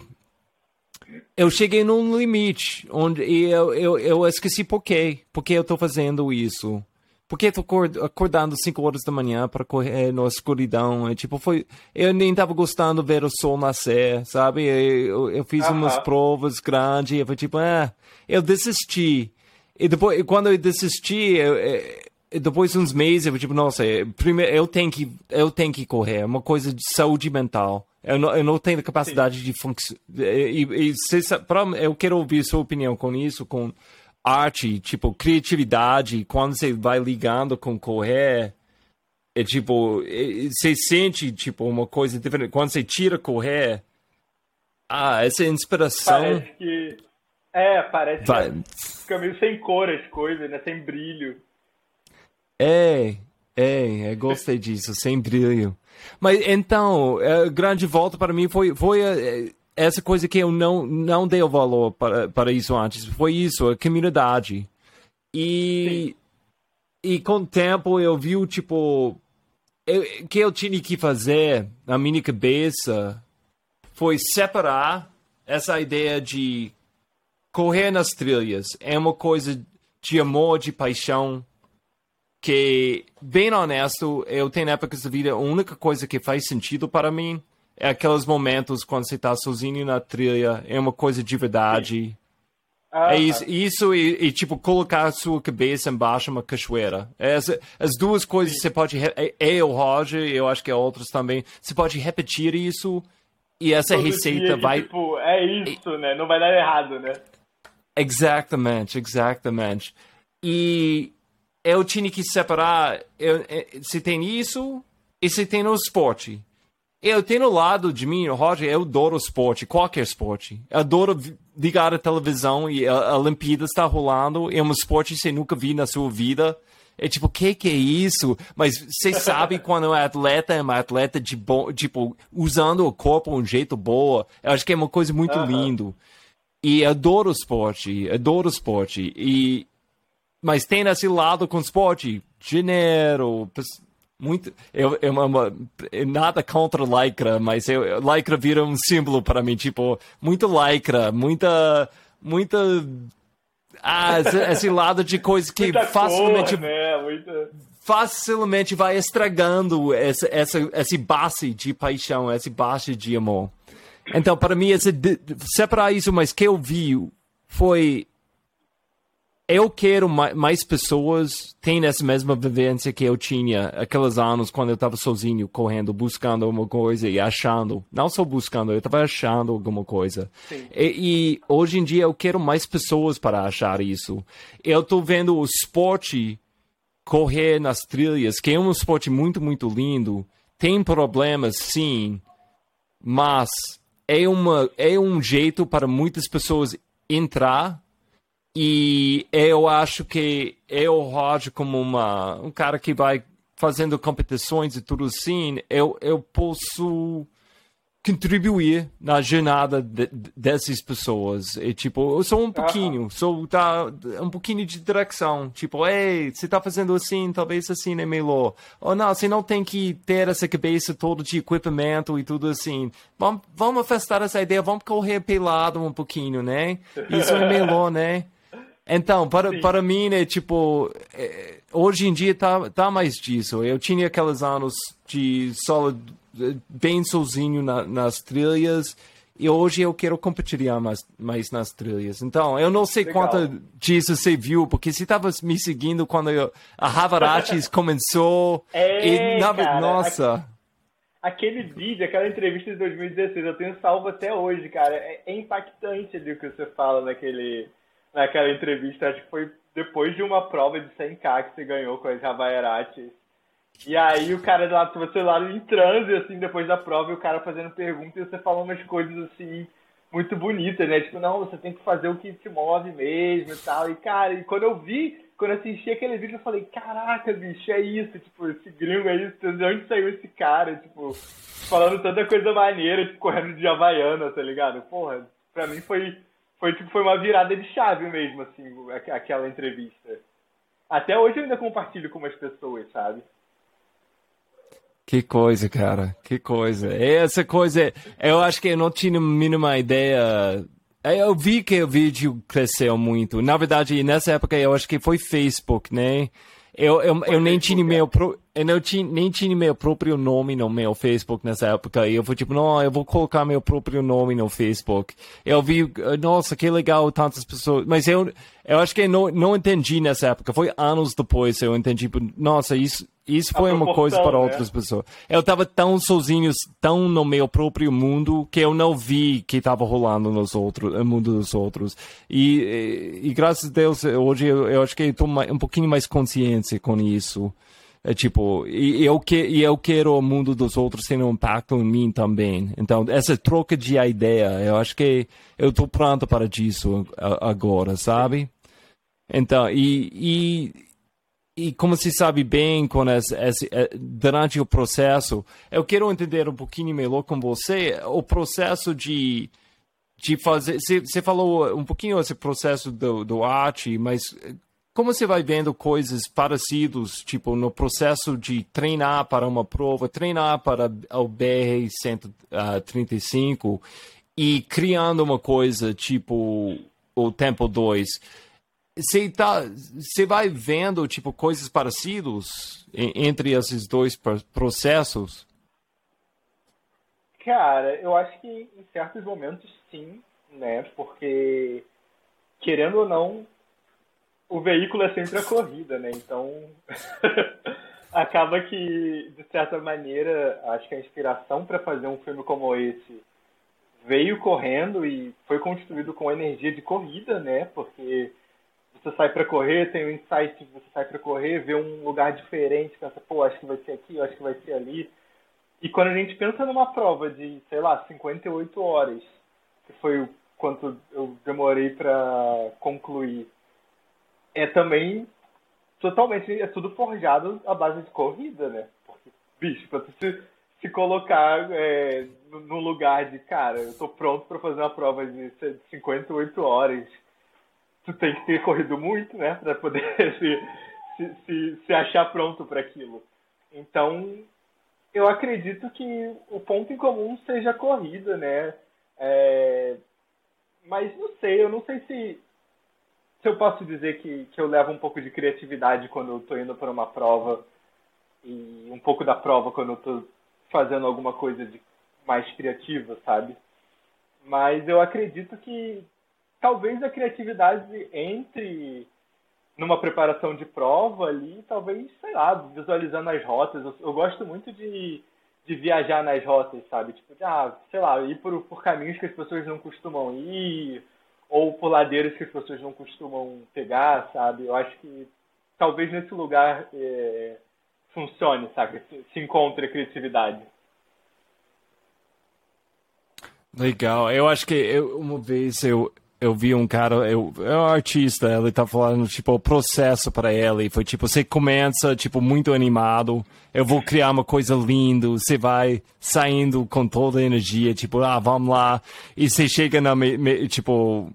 eu cheguei num limite onde eu, eu, eu esqueci por quê porque eu estou fazendo isso porque eu tô acordando 5 horas da manhã para correr na escuridão. É, tipo, foi. Eu nem tava gostando de ver o sol nascer, sabe? Eu, eu fiz uh -huh. umas provas grandes eu fui tipo, ah, eu desisti. E depois, quando eu desisti, eu, eu, depois de uns meses, eu fui tipo, nossa, primeiro eu tenho que, eu tenho que correr. É uma coisa de saúde mental. Eu não, eu não tenho capacidade Sim. de funcionar. E, e, e, eu quero ouvir sua opinião com isso, com arte, tipo, criatividade, quando você vai ligando com correr, é tipo, você sente, tipo, uma coisa diferente. Quando você tira correr, ah, essa inspiração... Parece que... É, parece vai... que fica meio sem cor as coisas, né? Sem brilho. É, é, eu gostei disso, sem brilho. Mas então, a grande volta para mim foi, foi eh, essa coisa que eu não, não dei o valor para, para isso antes foi isso, a comunidade. E, e com o tempo eu vi, tipo, o que eu tinha que fazer na minha cabeça foi separar essa ideia de correr nas trilhas. É uma coisa de amor, de paixão, que, bem honesto, eu tenho épocas da vida, a única coisa que faz sentido para mim é aqueles momentos quando você está sozinho na trilha, é uma coisa de verdade. Ah, é isso, isso e, e, tipo, colocar a sua cabeça embaixo de uma cachoeira. É as, as duas coisas sim. você pode. É, é Roger, eu acho que é outros também. Você pode repetir isso e essa Todo receita vai. Tipo, é isso, né? Não vai dar errado, né? Exatamente, exatamente. E eu tinha que separar. Eu, se tem isso e se tem o esporte. Eu tenho lado de mim, Roger, eu adoro esporte, qualquer esporte. Eu adoro ligar a televisão e a, a Olimpíada está rolando. É um esporte que você nunca viu na sua vida. É tipo, o que, que é isso? Mas você sabe quando é atleta é uma atleta de bom, tipo, usando o corpo de um jeito boa. Eu acho que é uma coisa muito uhum. lindo. E adoro esporte, adoro esporte. E mas tem esse lado com esporte, dinheiro, muito, eu, eu, eu, nada contra lycra, mas eu, lycra vira um símbolo para mim, tipo, muito lycra, muita, muita, ah, esse, esse lado de coisa que muita facilmente, cor, né? muita... facilmente vai estragando essa, essa, esse base de paixão, esse base de amor. Então, para mim, esse, separar isso, mas que eu vi foi eu quero mais pessoas têm essa mesma vivência que eu tinha aqueles anos quando eu estava sozinho, correndo, buscando alguma coisa e achando. Não só buscando, eu estava achando alguma coisa. E, e, hoje em dia eu quero mais pessoas para achar isso. Eu estou vendo o esporte correr nas trilhas, que é um esporte muito, muito lindo. Tem problemas, sim, mas é, uma, é um jeito para muitas pessoas entrar e eu acho que eu, Roger, como uma, um cara que vai fazendo competições e tudo assim, eu, eu posso contribuir na jornada de, dessas pessoas. E, tipo, eu sou um pouquinho, sou tá, um pouquinho de direção. Tipo, ei, você tá fazendo assim, talvez assim é melhor. Ou não, você não tem que ter essa cabeça toda de equipamento e tudo assim. Vamos, vamos afastar essa ideia, vamos correr pelado um pouquinho, né? Isso é melhor, né? Então, para, para mim, é tipo, é, hoje em dia tá, tá mais disso. Eu tinha aqueles anos de solo bem sozinho na, nas trilhas e hoje eu quero compartilhar mais, mais nas trilhas. Então, eu não sei Legal. quanto disso você viu, porque você estava me seguindo quando eu, a Havaratis começou. É, e, na, cara, nossa. Aquele vídeo, aquela entrevista de 2016, eu tenho salvo até hoje, cara. É, é impactante ali o que você fala naquele naquela entrevista, acho que foi depois de uma prova de 100k que você ganhou com as Havaiarates. E aí o cara lá, você lá em transe, assim, depois da prova, e o cara fazendo perguntas e você falando umas coisas, assim, muito bonitas, né? Tipo, não, você tem que fazer o que te move mesmo e tal. E, cara, e quando eu vi, quando eu assisti aquele vídeo, eu falei, caraca, bicho, é isso, tipo, esse gringo é isso, de onde saiu esse cara, tipo, falando tanta coisa maneira, tipo, correndo de Havaiana, tá ligado? Porra, pra mim foi foi tipo foi uma virada de chave mesmo, assim, aquela entrevista. Até hoje eu ainda compartilho com umas pessoas, sabe? Que coisa, cara. Que coisa. Essa coisa, eu acho que eu não tinha a mínima ideia. Eu vi que o vídeo cresceu muito. Na verdade, nessa época eu acho que foi Facebook, né? Eu, eu, eu nem tinha meu pro, eu não tinha, nem tinha meu próprio nome no meu Facebook nessa época. E eu fui tipo, não, eu vou colocar meu próprio nome no Facebook. Eu vi, nossa, que legal, tantas pessoas. Mas eu, eu acho que eu não, não entendi nessa época. Foi anos depois eu entendi, tipo, nossa, isso, isso foi uma coisa para né? outras pessoas. Eu estava tão sozinho, tão no meu próprio mundo, que eu não vi que estava rolando nos outros, no mundo dos outros. E, e, e graças a Deus, hoje eu, eu acho que estou um pouquinho mais consciente com isso. É tipo, e eu, que, e eu quero o mundo dos outros ter um impacto em mim também. Então, essa troca de ideia, eu acho que eu estou pronto para isso agora, sabe? Então, e, e e como se sabe bem com esse, esse, eh, durante o processo, eu quero entender um pouquinho melhor com você o processo de, de fazer. Você, falou um pouquinho esse processo do, do arte, mas como você vai vendo coisas parecidas, tipo no processo de treinar para uma prova, treinar para o BR 135 e criando uma coisa tipo o Tempo 2 você tá, você vai vendo tipo coisas parecidas entre esses dois processos? Cara, eu acho que em certos momentos sim, né? Porque querendo ou não, o veículo é sempre a corrida, né? Então acaba que de certa maneira, acho que a inspiração para fazer um filme como esse veio correndo e foi construído com energia de corrida, né? Porque você sai para correr, tem um insight, você sai para correr, vê um lugar diferente, pensa, pô, acho que vai ser aqui, acho que vai ser ali. E quando a gente pensa numa prova de, sei lá, 58 horas, que foi o quanto eu demorei para concluir, é também totalmente, é tudo forjado à base de corrida, né? Porque, bicho, pra você se, se colocar é, no lugar de, cara, eu tô pronto para fazer uma prova de 58 horas, tu tem que ter corrido muito, né, para poder se, se, se, se achar pronto para aquilo. Então, eu acredito que o ponto em comum seja a corrida, né? É, mas não sei, eu não sei se, se eu posso dizer que, que eu levo um pouco de criatividade quando eu estou indo para uma prova e um pouco da prova quando eu estou fazendo alguma coisa de mais criativa, sabe? Mas eu acredito que talvez a criatividade entre numa preparação de prova ali, talvez, sei lá, visualizando as rotas. Eu, eu gosto muito de, de viajar nas rotas, sabe? Tipo, de, ah, sei lá, ir por, por caminhos que as pessoas não costumam ir, ou por ladeiras que as pessoas não costumam pegar, sabe? Eu acho que talvez nesse lugar é, funcione, sabe? Se, se encontre a criatividade. Legal. Eu acho que eu, uma vez eu, eu vi um cara, eu, é um artista, ele tá falando, tipo, o processo para ele. Foi tipo, você começa, tipo, muito animado, eu vou criar uma coisa linda, você vai saindo com toda a energia, tipo, ah, vamos lá. E você chega na, me, me, tipo,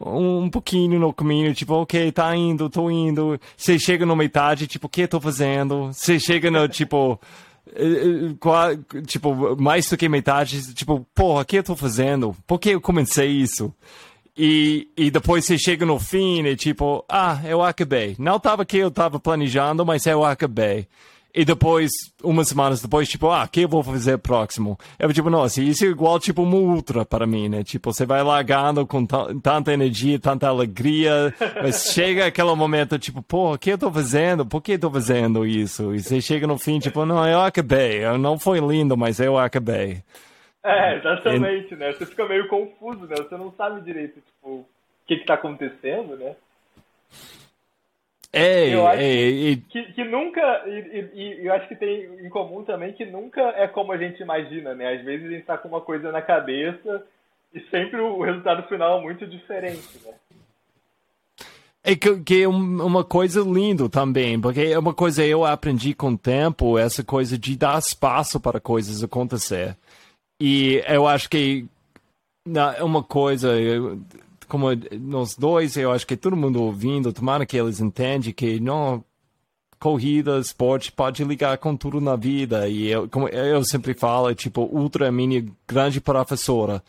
um pouquinho no caminho, tipo, ok, tá indo, tô indo. Você chega na metade, tipo, o que eu tô fazendo? Você chega no, tipo, eh, eh, tipo, mais do que metade, tipo, porra, o que eu tô fazendo? Por que eu comecei isso? E, e depois você chega no fim e tipo, ah, eu acabei. Não estava que eu estava planejando, mas eu acabei. E depois, umas semanas depois, tipo, ah, o que eu vou fazer próximo? Eu tipo, nossa, isso é igual, tipo, uma ultra para mim, né? Tipo, você vai largando com tanta energia, tanta alegria, mas chega aquele momento, tipo, pô, o que eu tô fazendo? Por que eu tô fazendo isso? E você chega no fim, tipo, não, eu acabei. Não foi lindo, mas eu acabei. É, exatamente, né? Você fica meio confuso, né? Você não sabe direito, tipo, o que que tá acontecendo, né? É, eu acho é, que, que, nunca, e, e, eu acho que tem em comum também que nunca é como a gente imagina, né? Às vezes a gente tá com uma coisa na cabeça e sempre o resultado final é muito diferente, né? É que, que é uma coisa linda também, porque é uma coisa eu aprendi com o tempo, essa coisa de dar espaço para coisas acontecer. E eu acho que é uma coisa, como nós dois, eu acho que todo mundo ouvindo, tomara que eles entendem que não corrida, esporte pode ligar com tudo na vida. E eu, como eu sempre falo, tipo, Ultra é minha grande professora.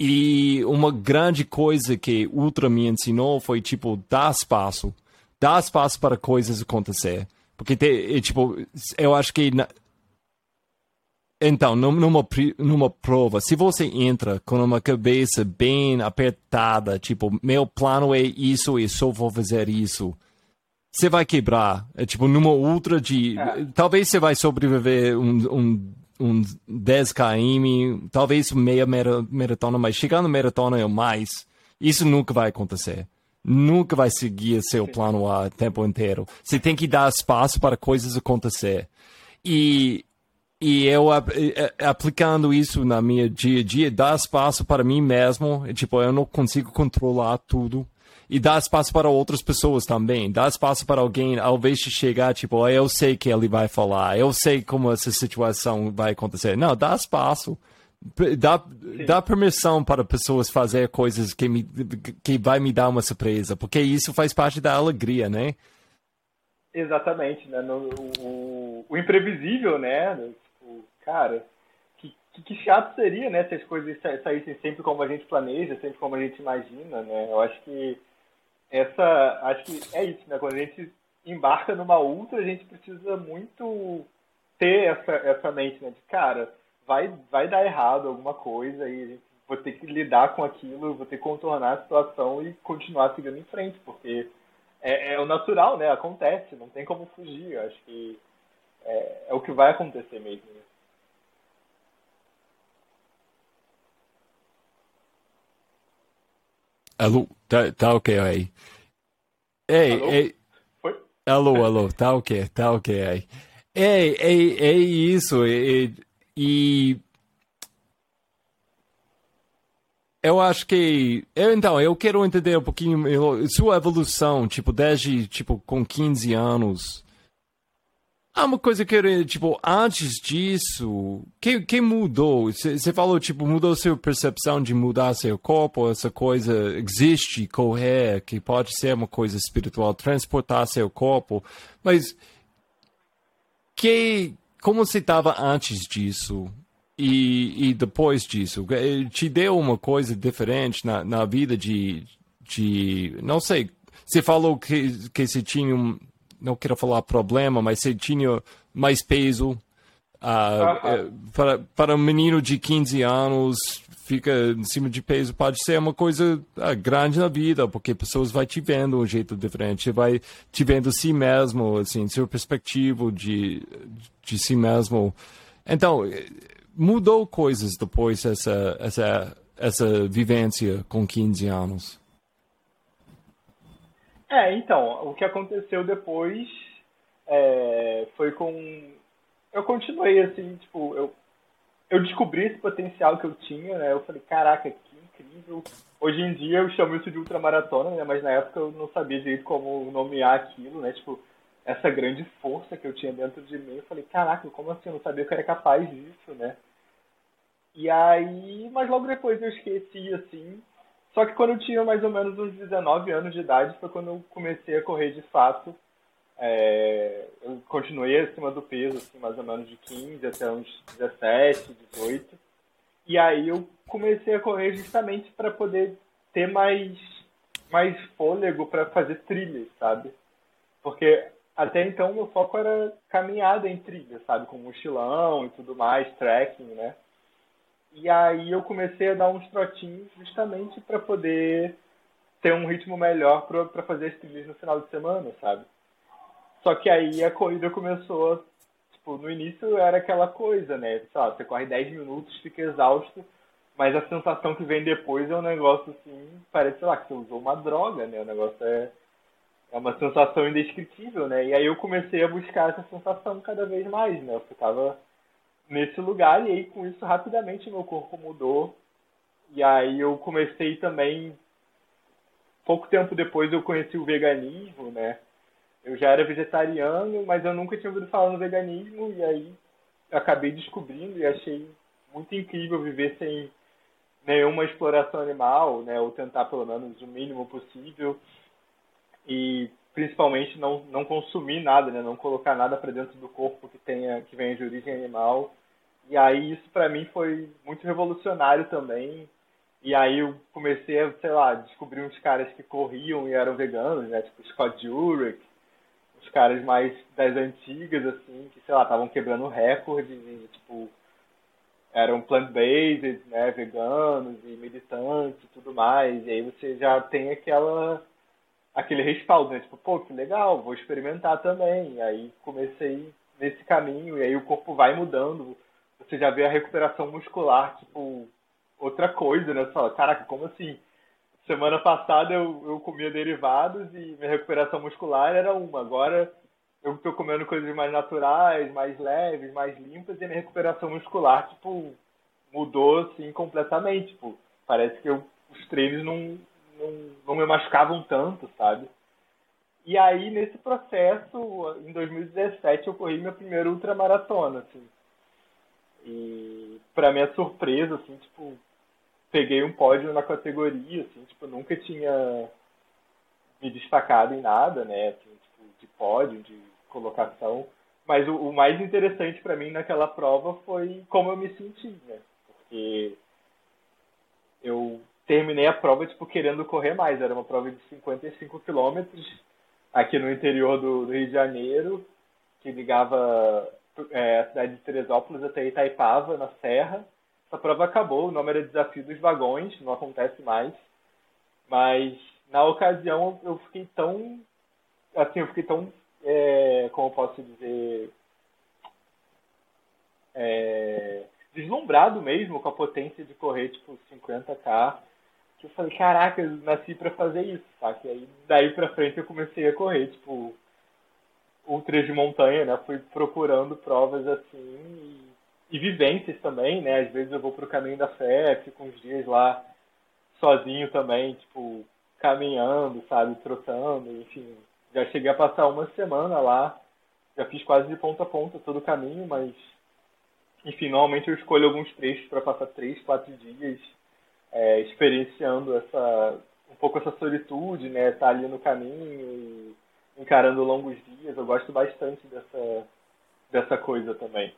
E uma grande coisa que Ultra me ensinou foi, tipo, dar espaço. Dar espaço para coisas acontecer. Porque, tipo, eu acho que então, numa, numa prova, se você entra com uma cabeça bem apertada, tipo, meu plano é isso e só vou fazer isso, você vai quebrar. É tipo, numa ultra de. É. Talvez você vai sobreviver um, um, um 10 km, talvez meia maratona, mas chegar na maratona ou mais, isso nunca vai acontecer. Nunca vai seguir seu plano A o tempo inteiro. Você tem que dar espaço para coisas acontecer. E e eu aplicando isso na minha dia a dia, dá espaço para mim mesmo. Tipo, eu não consigo controlar tudo. E dá espaço para outras pessoas também. Dá espaço para alguém, ao invés de chegar, tipo, eu sei que ele vai falar, eu sei como essa situação vai acontecer. Não, dá espaço. Dá, dá permissão para pessoas fazer coisas que, me, que vai me dar uma surpresa, porque isso faz parte da alegria, né? Exatamente, né? No, o, o imprevisível, né? Cara, que, que, que, chato seria, né, se as coisas saíssem sempre como a gente planeja, sempre como a gente imagina, né? Eu acho que essa, acho que é isso, né? Quando a gente embarca numa ultra, a gente precisa muito ter essa, essa mente, né? De, cara, vai, vai dar errado alguma coisa e a gente vou ter que lidar com aquilo, vou ter que contornar a situação e continuar seguindo em frente, porque é, é o natural, né? Acontece, não tem como fugir. Eu acho que é, é o que vai acontecer mesmo. Alô, tá, tá ok aí. Ei, alô? ei. Foi? Alô, alô, tá ok, tá ok aí. É, é, é isso, é, e eu acho que eu, então eu quero entender um pouquinho sua evolução tipo desde tipo com 15 anos Ah, uma coisa que eu, tipo, antes disso, quem, quem mudou? Você falou, tipo, mudou sua percepção de mudar seu corpo, essa coisa existe, correr, que pode ser uma coisa espiritual, transportar seu corpo, mas que, como você estava antes disso e, e depois disso? Te deu uma coisa diferente na, na vida de, de, não sei, você falou que, que você tinha um não quero falar problema, mas você tinha mais peso. Uh, para, para um menino de 15 anos, fica em cima de peso, pode ser uma coisa uh, grande na vida, porque pessoas vão te vendo um jeito diferente, vai te vendo si mesmo, assim, seu perspectivo de, de si mesmo. Então, mudou coisas depois essa, essa, essa vivência com 15 anos. É, então, o que aconteceu depois é, foi com. Eu continuei assim, tipo, eu, eu descobri esse potencial que eu tinha, né? Eu falei, caraca, que incrível. Hoje em dia eu chamo isso de ultramaratona, né? Mas na época eu não sabia direito como nomear aquilo, né? Tipo, essa grande força que eu tinha dentro de mim. Eu falei, caraca, como assim? Eu não sabia que eu era capaz disso, né? E aí, mas logo depois eu esqueci, assim, só que quando eu tinha mais ou menos uns 19 anos de idade foi quando eu comecei a correr de fato. É, eu continuei acima do peso, assim, mais ou menos de 15 até uns 17, 18. E aí eu comecei a correr justamente para poder ter mais, mais fôlego para fazer trilhas, sabe? Porque até então meu foco era caminhada em trilhas, sabe? Com mochilão e tudo mais, trekking, né? E aí eu comecei a dar uns trotinhos justamente para poder ter um ritmo melhor para fazer as trilhas no final de semana, sabe? Só que aí a corrida começou, tipo, no início era aquela coisa, né? Sei lá, você corre 10 minutos, fica exausto, mas a sensação que vem depois é um negócio assim, parece, sei lá, que você usou uma droga, né? O negócio é, é uma sensação indescritível, né? E aí eu comecei a buscar essa sensação cada vez mais, né? Eu ficava nesse lugar e aí com isso rapidamente meu corpo mudou. E aí eu comecei também pouco tempo depois eu conheci o veganismo né? Eu já era vegetariano mas eu nunca tinha ouvido falar no veganismo. E aí acabei descobrindo e achei muito incrível viver sem nenhuma exploração animal né? Ou tentar pelo menos o mínimo possível. E principalmente não, não consumir nada, né? não colocar nada para dentro do corpo que tenha que venha de origem animal. E aí isso para mim foi muito revolucionário também. E aí eu comecei a, sei lá, descobrir uns caras que corriam e eram veganos, né? Tipo Scott Jurek, os caras mais das antigas, assim, que, sei lá, estavam quebrando recordes e, tipo, eram plant-based, né, veganos e militantes e tudo mais. E aí você já tem aquela aquele respaldo, né? Tipo, pô, que legal, vou experimentar também. E aí comecei nesse caminho, e aí o corpo vai mudando. Você já vê a recuperação muscular, tipo, outra coisa, né? Você fala, caraca, como assim? Semana passada eu, eu comia derivados e minha recuperação muscular era uma. Agora eu tô comendo coisas mais naturais, mais leves, mais limpas, e minha recuperação muscular, tipo, mudou, assim, completamente. Tipo, parece que eu, os treinos não, não, não me machucavam tanto, sabe? E aí, nesse processo, em 2017, eu corri minha primeira ultramaratona, assim. E, pra minha surpresa, assim, tipo, peguei um pódio na categoria, assim, tipo, nunca tinha me destacado em nada, né, assim, tipo, de pódio, de colocação. Mas o, o mais interessante para mim naquela prova foi como eu me senti, né? Porque eu terminei a prova, tipo, querendo correr mais. Era uma prova de 55 quilômetros aqui no interior do, do, Rio de Janeiro, que ligava é, a cidade de Teresópolis até Itaipava, na Serra. Essa prova acabou, o nome era Desafio dos Vagões, não acontece mais. Mas, na ocasião, eu fiquei tão... Assim, eu fiquei tão... É, como eu posso dizer... É, deslumbrado mesmo com a potência de correr, tipo, 50k eu falei, caraca, eu nasci para fazer isso, sabe? E aí, daí pra frente eu comecei a correr, tipo, ultras de montanha, né? Fui procurando provas assim e, e vivências também, né? Às vezes eu vou pro caminho da fé, fico uns dias lá sozinho também, tipo, caminhando, sabe? Trotando, enfim. Já cheguei a passar uma semana lá já fiz quase de ponta a ponta todo o caminho, mas enfim, normalmente eu escolho alguns trechos para passar três, quatro dias é, experienciando essa um pouco essa solitude, né? Estar tá ali no caminho, encarando longos dias. Eu gosto bastante dessa dessa coisa também.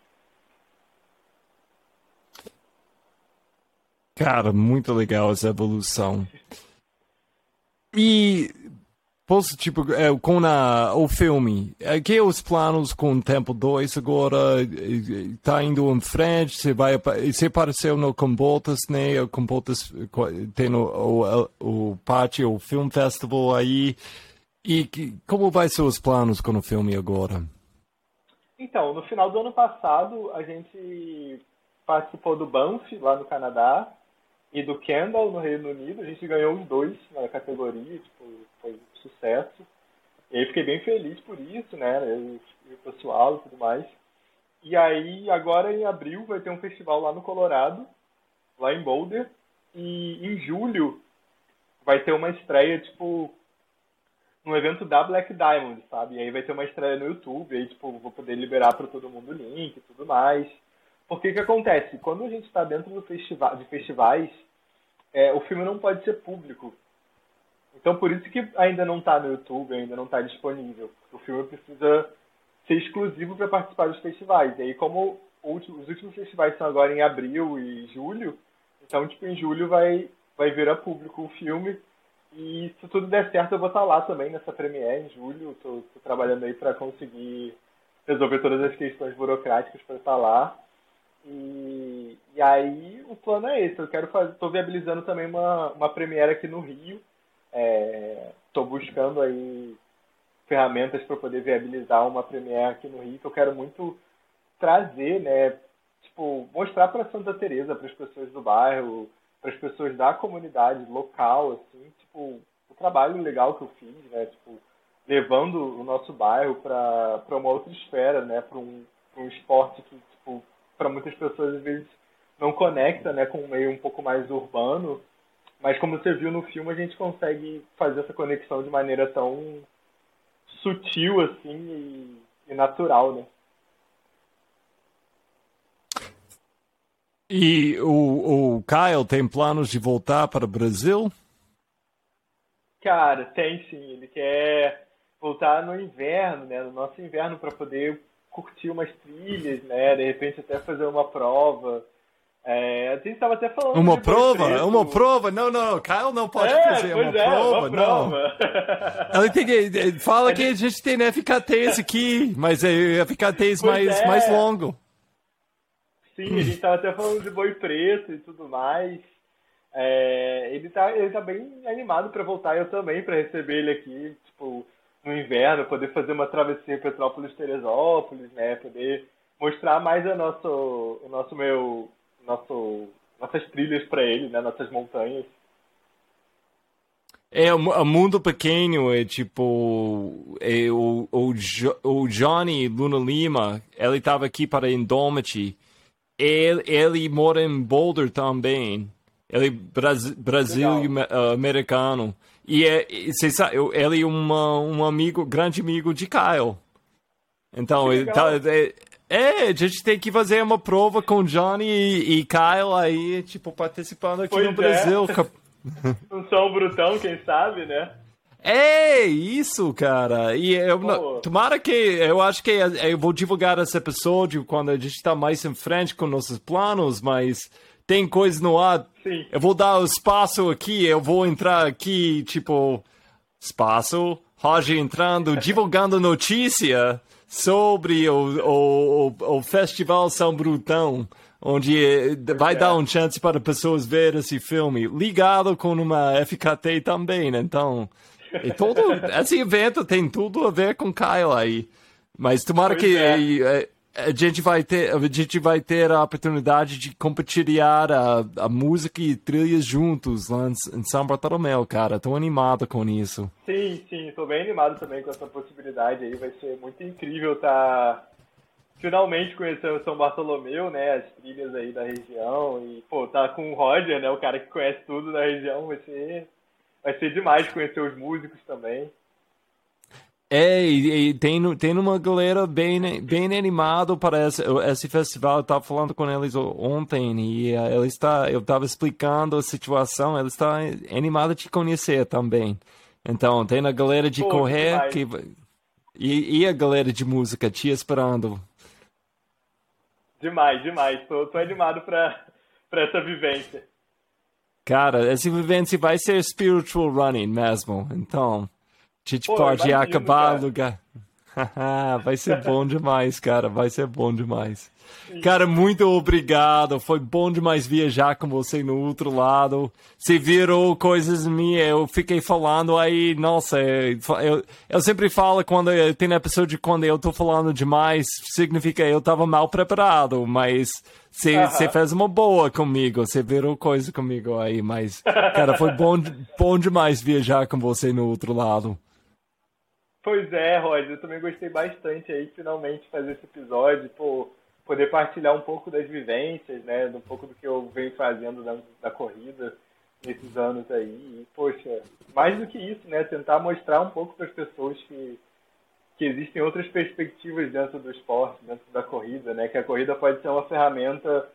Cara, muito legal essa evolução. E Posso, tipo, é, com a, o filme, é, que os planos com o Tempo 2 agora? Tá indo em frente? Você vai, você apareceu no Combotas, né? O Combotas tem o, o, o pátio, o Film Festival aí. E que, como vai ser os planos com o filme agora? Então, no final do ano passado, a gente participou do Banff, lá no Canadá, e do Kendall, no Reino Unido. A gente ganhou os dois na categoria, tipo, foi sucesso. E aí fiquei bem feliz por isso, né? Eu, o pessoal e tudo mais. E aí, agora em abril, vai ter um festival lá no Colorado, lá em Boulder. E em julho vai ter uma estreia, tipo, no evento da Black Diamond, sabe? E aí vai ter uma estreia no YouTube, aí, tipo, vou poder liberar para todo mundo o link e tudo mais. Porque o que acontece? Quando a gente está dentro do festival, de festivais, é, o filme não pode ser público. Então por isso que ainda não está no YouTube, ainda não está disponível. O filme precisa ser exclusivo para participar dos festivais. E aí como os últimos festivais são agora em abril e julho, então tipo em julho vai vai vir a público o filme. E se tudo der certo eu vou estar lá também nessa premiere em julho. Estou trabalhando aí para conseguir resolver todas as questões burocráticas para estar lá. E, e aí o plano é esse. Eu quero fazer, estou viabilizando também uma, uma premiere aqui no Rio Estou é, buscando aí ferramentas para poder viabilizar uma Premiere aqui no Rio, que eu quero muito trazer, né? Tipo, mostrar para Santa Teresa, para as pessoas do bairro, para as pessoas da comunidade local, assim, tipo, o trabalho legal que eu fiz, né? Tipo, levando o nosso bairro para uma outra esfera, né? Para um, um esporte que, tipo, para muitas pessoas às vezes não conecta, né? Com um meio um pouco mais urbano. Mas como você viu no filme, a gente consegue fazer essa conexão de maneira tão sutil assim e, e natural, né? E o, o Kyle tem planos de voltar para o Brasil? Cara, tem sim. Ele quer voltar no inverno, né? No nosso inverno, para poder curtir umas trilhas, né? De repente até fazer uma prova. É, a gente estava até falando. Uma prova? Preto. Uma prova? Não, não, Kyle não pode é, fazer uma, é, prova, uma prova. Não. Ela tem, fala que a gente tem FKTs aqui, mas é FKTs mais, é. mais longo. Sim, a gente estava até falando de boi preto e tudo mais. É, ele, tá, ele tá bem animado para voltar, eu também, para receber ele aqui, tipo, no inverno, poder fazer uma travessia Petrópolis-Teresópolis, né? Poder mostrar mais o nosso, o nosso meu nosso, nossas trilhas para ele, né? Nossas montanhas. É, o mundo pequeno é tipo. É, o, o, o Johnny Luna Lima, ele estava aqui para Indômite. Ele, ele mora em Boulder também. Ele é Brasil americano. E é, você sabe, ele é uma, um amigo, grande amigo de Kyle. Então, ele tá, é, é, a gente tem que fazer uma prova com Johnny e, e Kyle aí, tipo, participando aqui pois no Brasil. É. um som brutão, quem sabe, né? É, isso, cara. E eu, Pô. tomara que. Eu acho que eu vou divulgar esse episódio quando a gente está mais em frente com nossos planos, mas tem coisa no ar. Sim. Eu vou dar o espaço aqui, eu vou entrar aqui, tipo, espaço, Roger entrando, divulgando notícia sobre o, o, o Festival São Brutão, onde vai é. dar um chance para pessoas ver esse filme, ligado com uma FKT também, né? então... E todo esse evento tem tudo a ver com Kyle aí. Mas tomara pois que é a gente vai ter a gente vai ter a oportunidade de compartilhar a, a música e trilhas juntos lá em, São Bartolomeu, cara. Tô animado com isso. Sim, sim, tô bem animado também com essa possibilidade aí. Vai ser muito incrível estar tá finalmente conhecendo São Bartolomeu, né? As trilhas aí da região e pô, tá com o Roger, né? O cara que conhece tudo da região, vai ser vai ser demais conhecer os músicos também. É, e, e, tem, tem uma galera bem, bem animada para esse, esse festival. Eu estava falando com eles ontem e uh, ele está, eu estava explicando a situação. Ele está animado de te conhecer também. Então, tem a galera de Pô, correr que, e, e, a galera de música te esperando. Demais, demais. Tô animado para essa vivência. Cara, essa vivência vai ser spiritual running mesmo. Então, a gente Pô, pode acabar lugar. vai ser bom demais, cara. Vai ser bom demais. Cara, muito obrigado. Foi bom demais viajar com você no outro lado. Você virou coisas minhas. Eu fiquei falando aí, nossa, eu, eu sempre falo quando tem episódio quando eu tô falando demais, significa eu tava mal preparado, mas você, uh -huh. fez uma boa comigo, você virou coisa comigo aí, mas, cara, foi bom, bom demais viajar com você no outro lado. Pois é, Roger, eu também gostei bastante aí, finalmente, fazer esse episódio, pô poder partilhar um pouco das vivências, né, um pouco do que eu venho fazendo da, da corrida nesses anos aí. E, poxa, mais do que isso, né, tentar mostrar um pouco para as pessoas que que existem outras perspectivas dentro do esporte, dentro da corrida, né, que a corrida pode ser uma ferramenta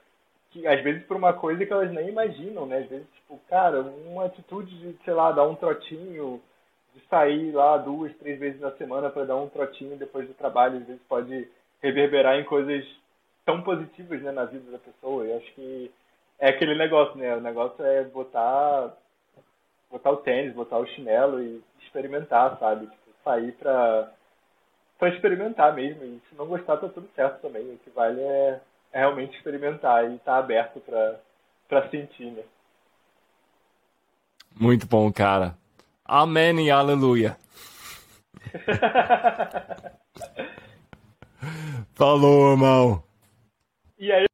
que às vezes por uma coisa que elas nem imaginam, né, às vezes tipo, cara, uma atitude de, sei lá, dar um trotinho, sair lá duas, três vezes na semana para dar um trotinho depois do trabalho, às vezes pode reverberar em coisas tão positivas né, na vida da pessoa. Eu acho que é aquele negócio, né? O negócio é botar, botar o tênis, botar o chinelo e experimentar, sabe? Tipo, sair pra, pra experimentar mesmo. E se não gostar, tá tudo certo também. O que vale é, é realmente experimentar e estar tá aberto pra, pra sentir, né? Muito bom, cara. Amém e aleluia. Falou, irmão. E aí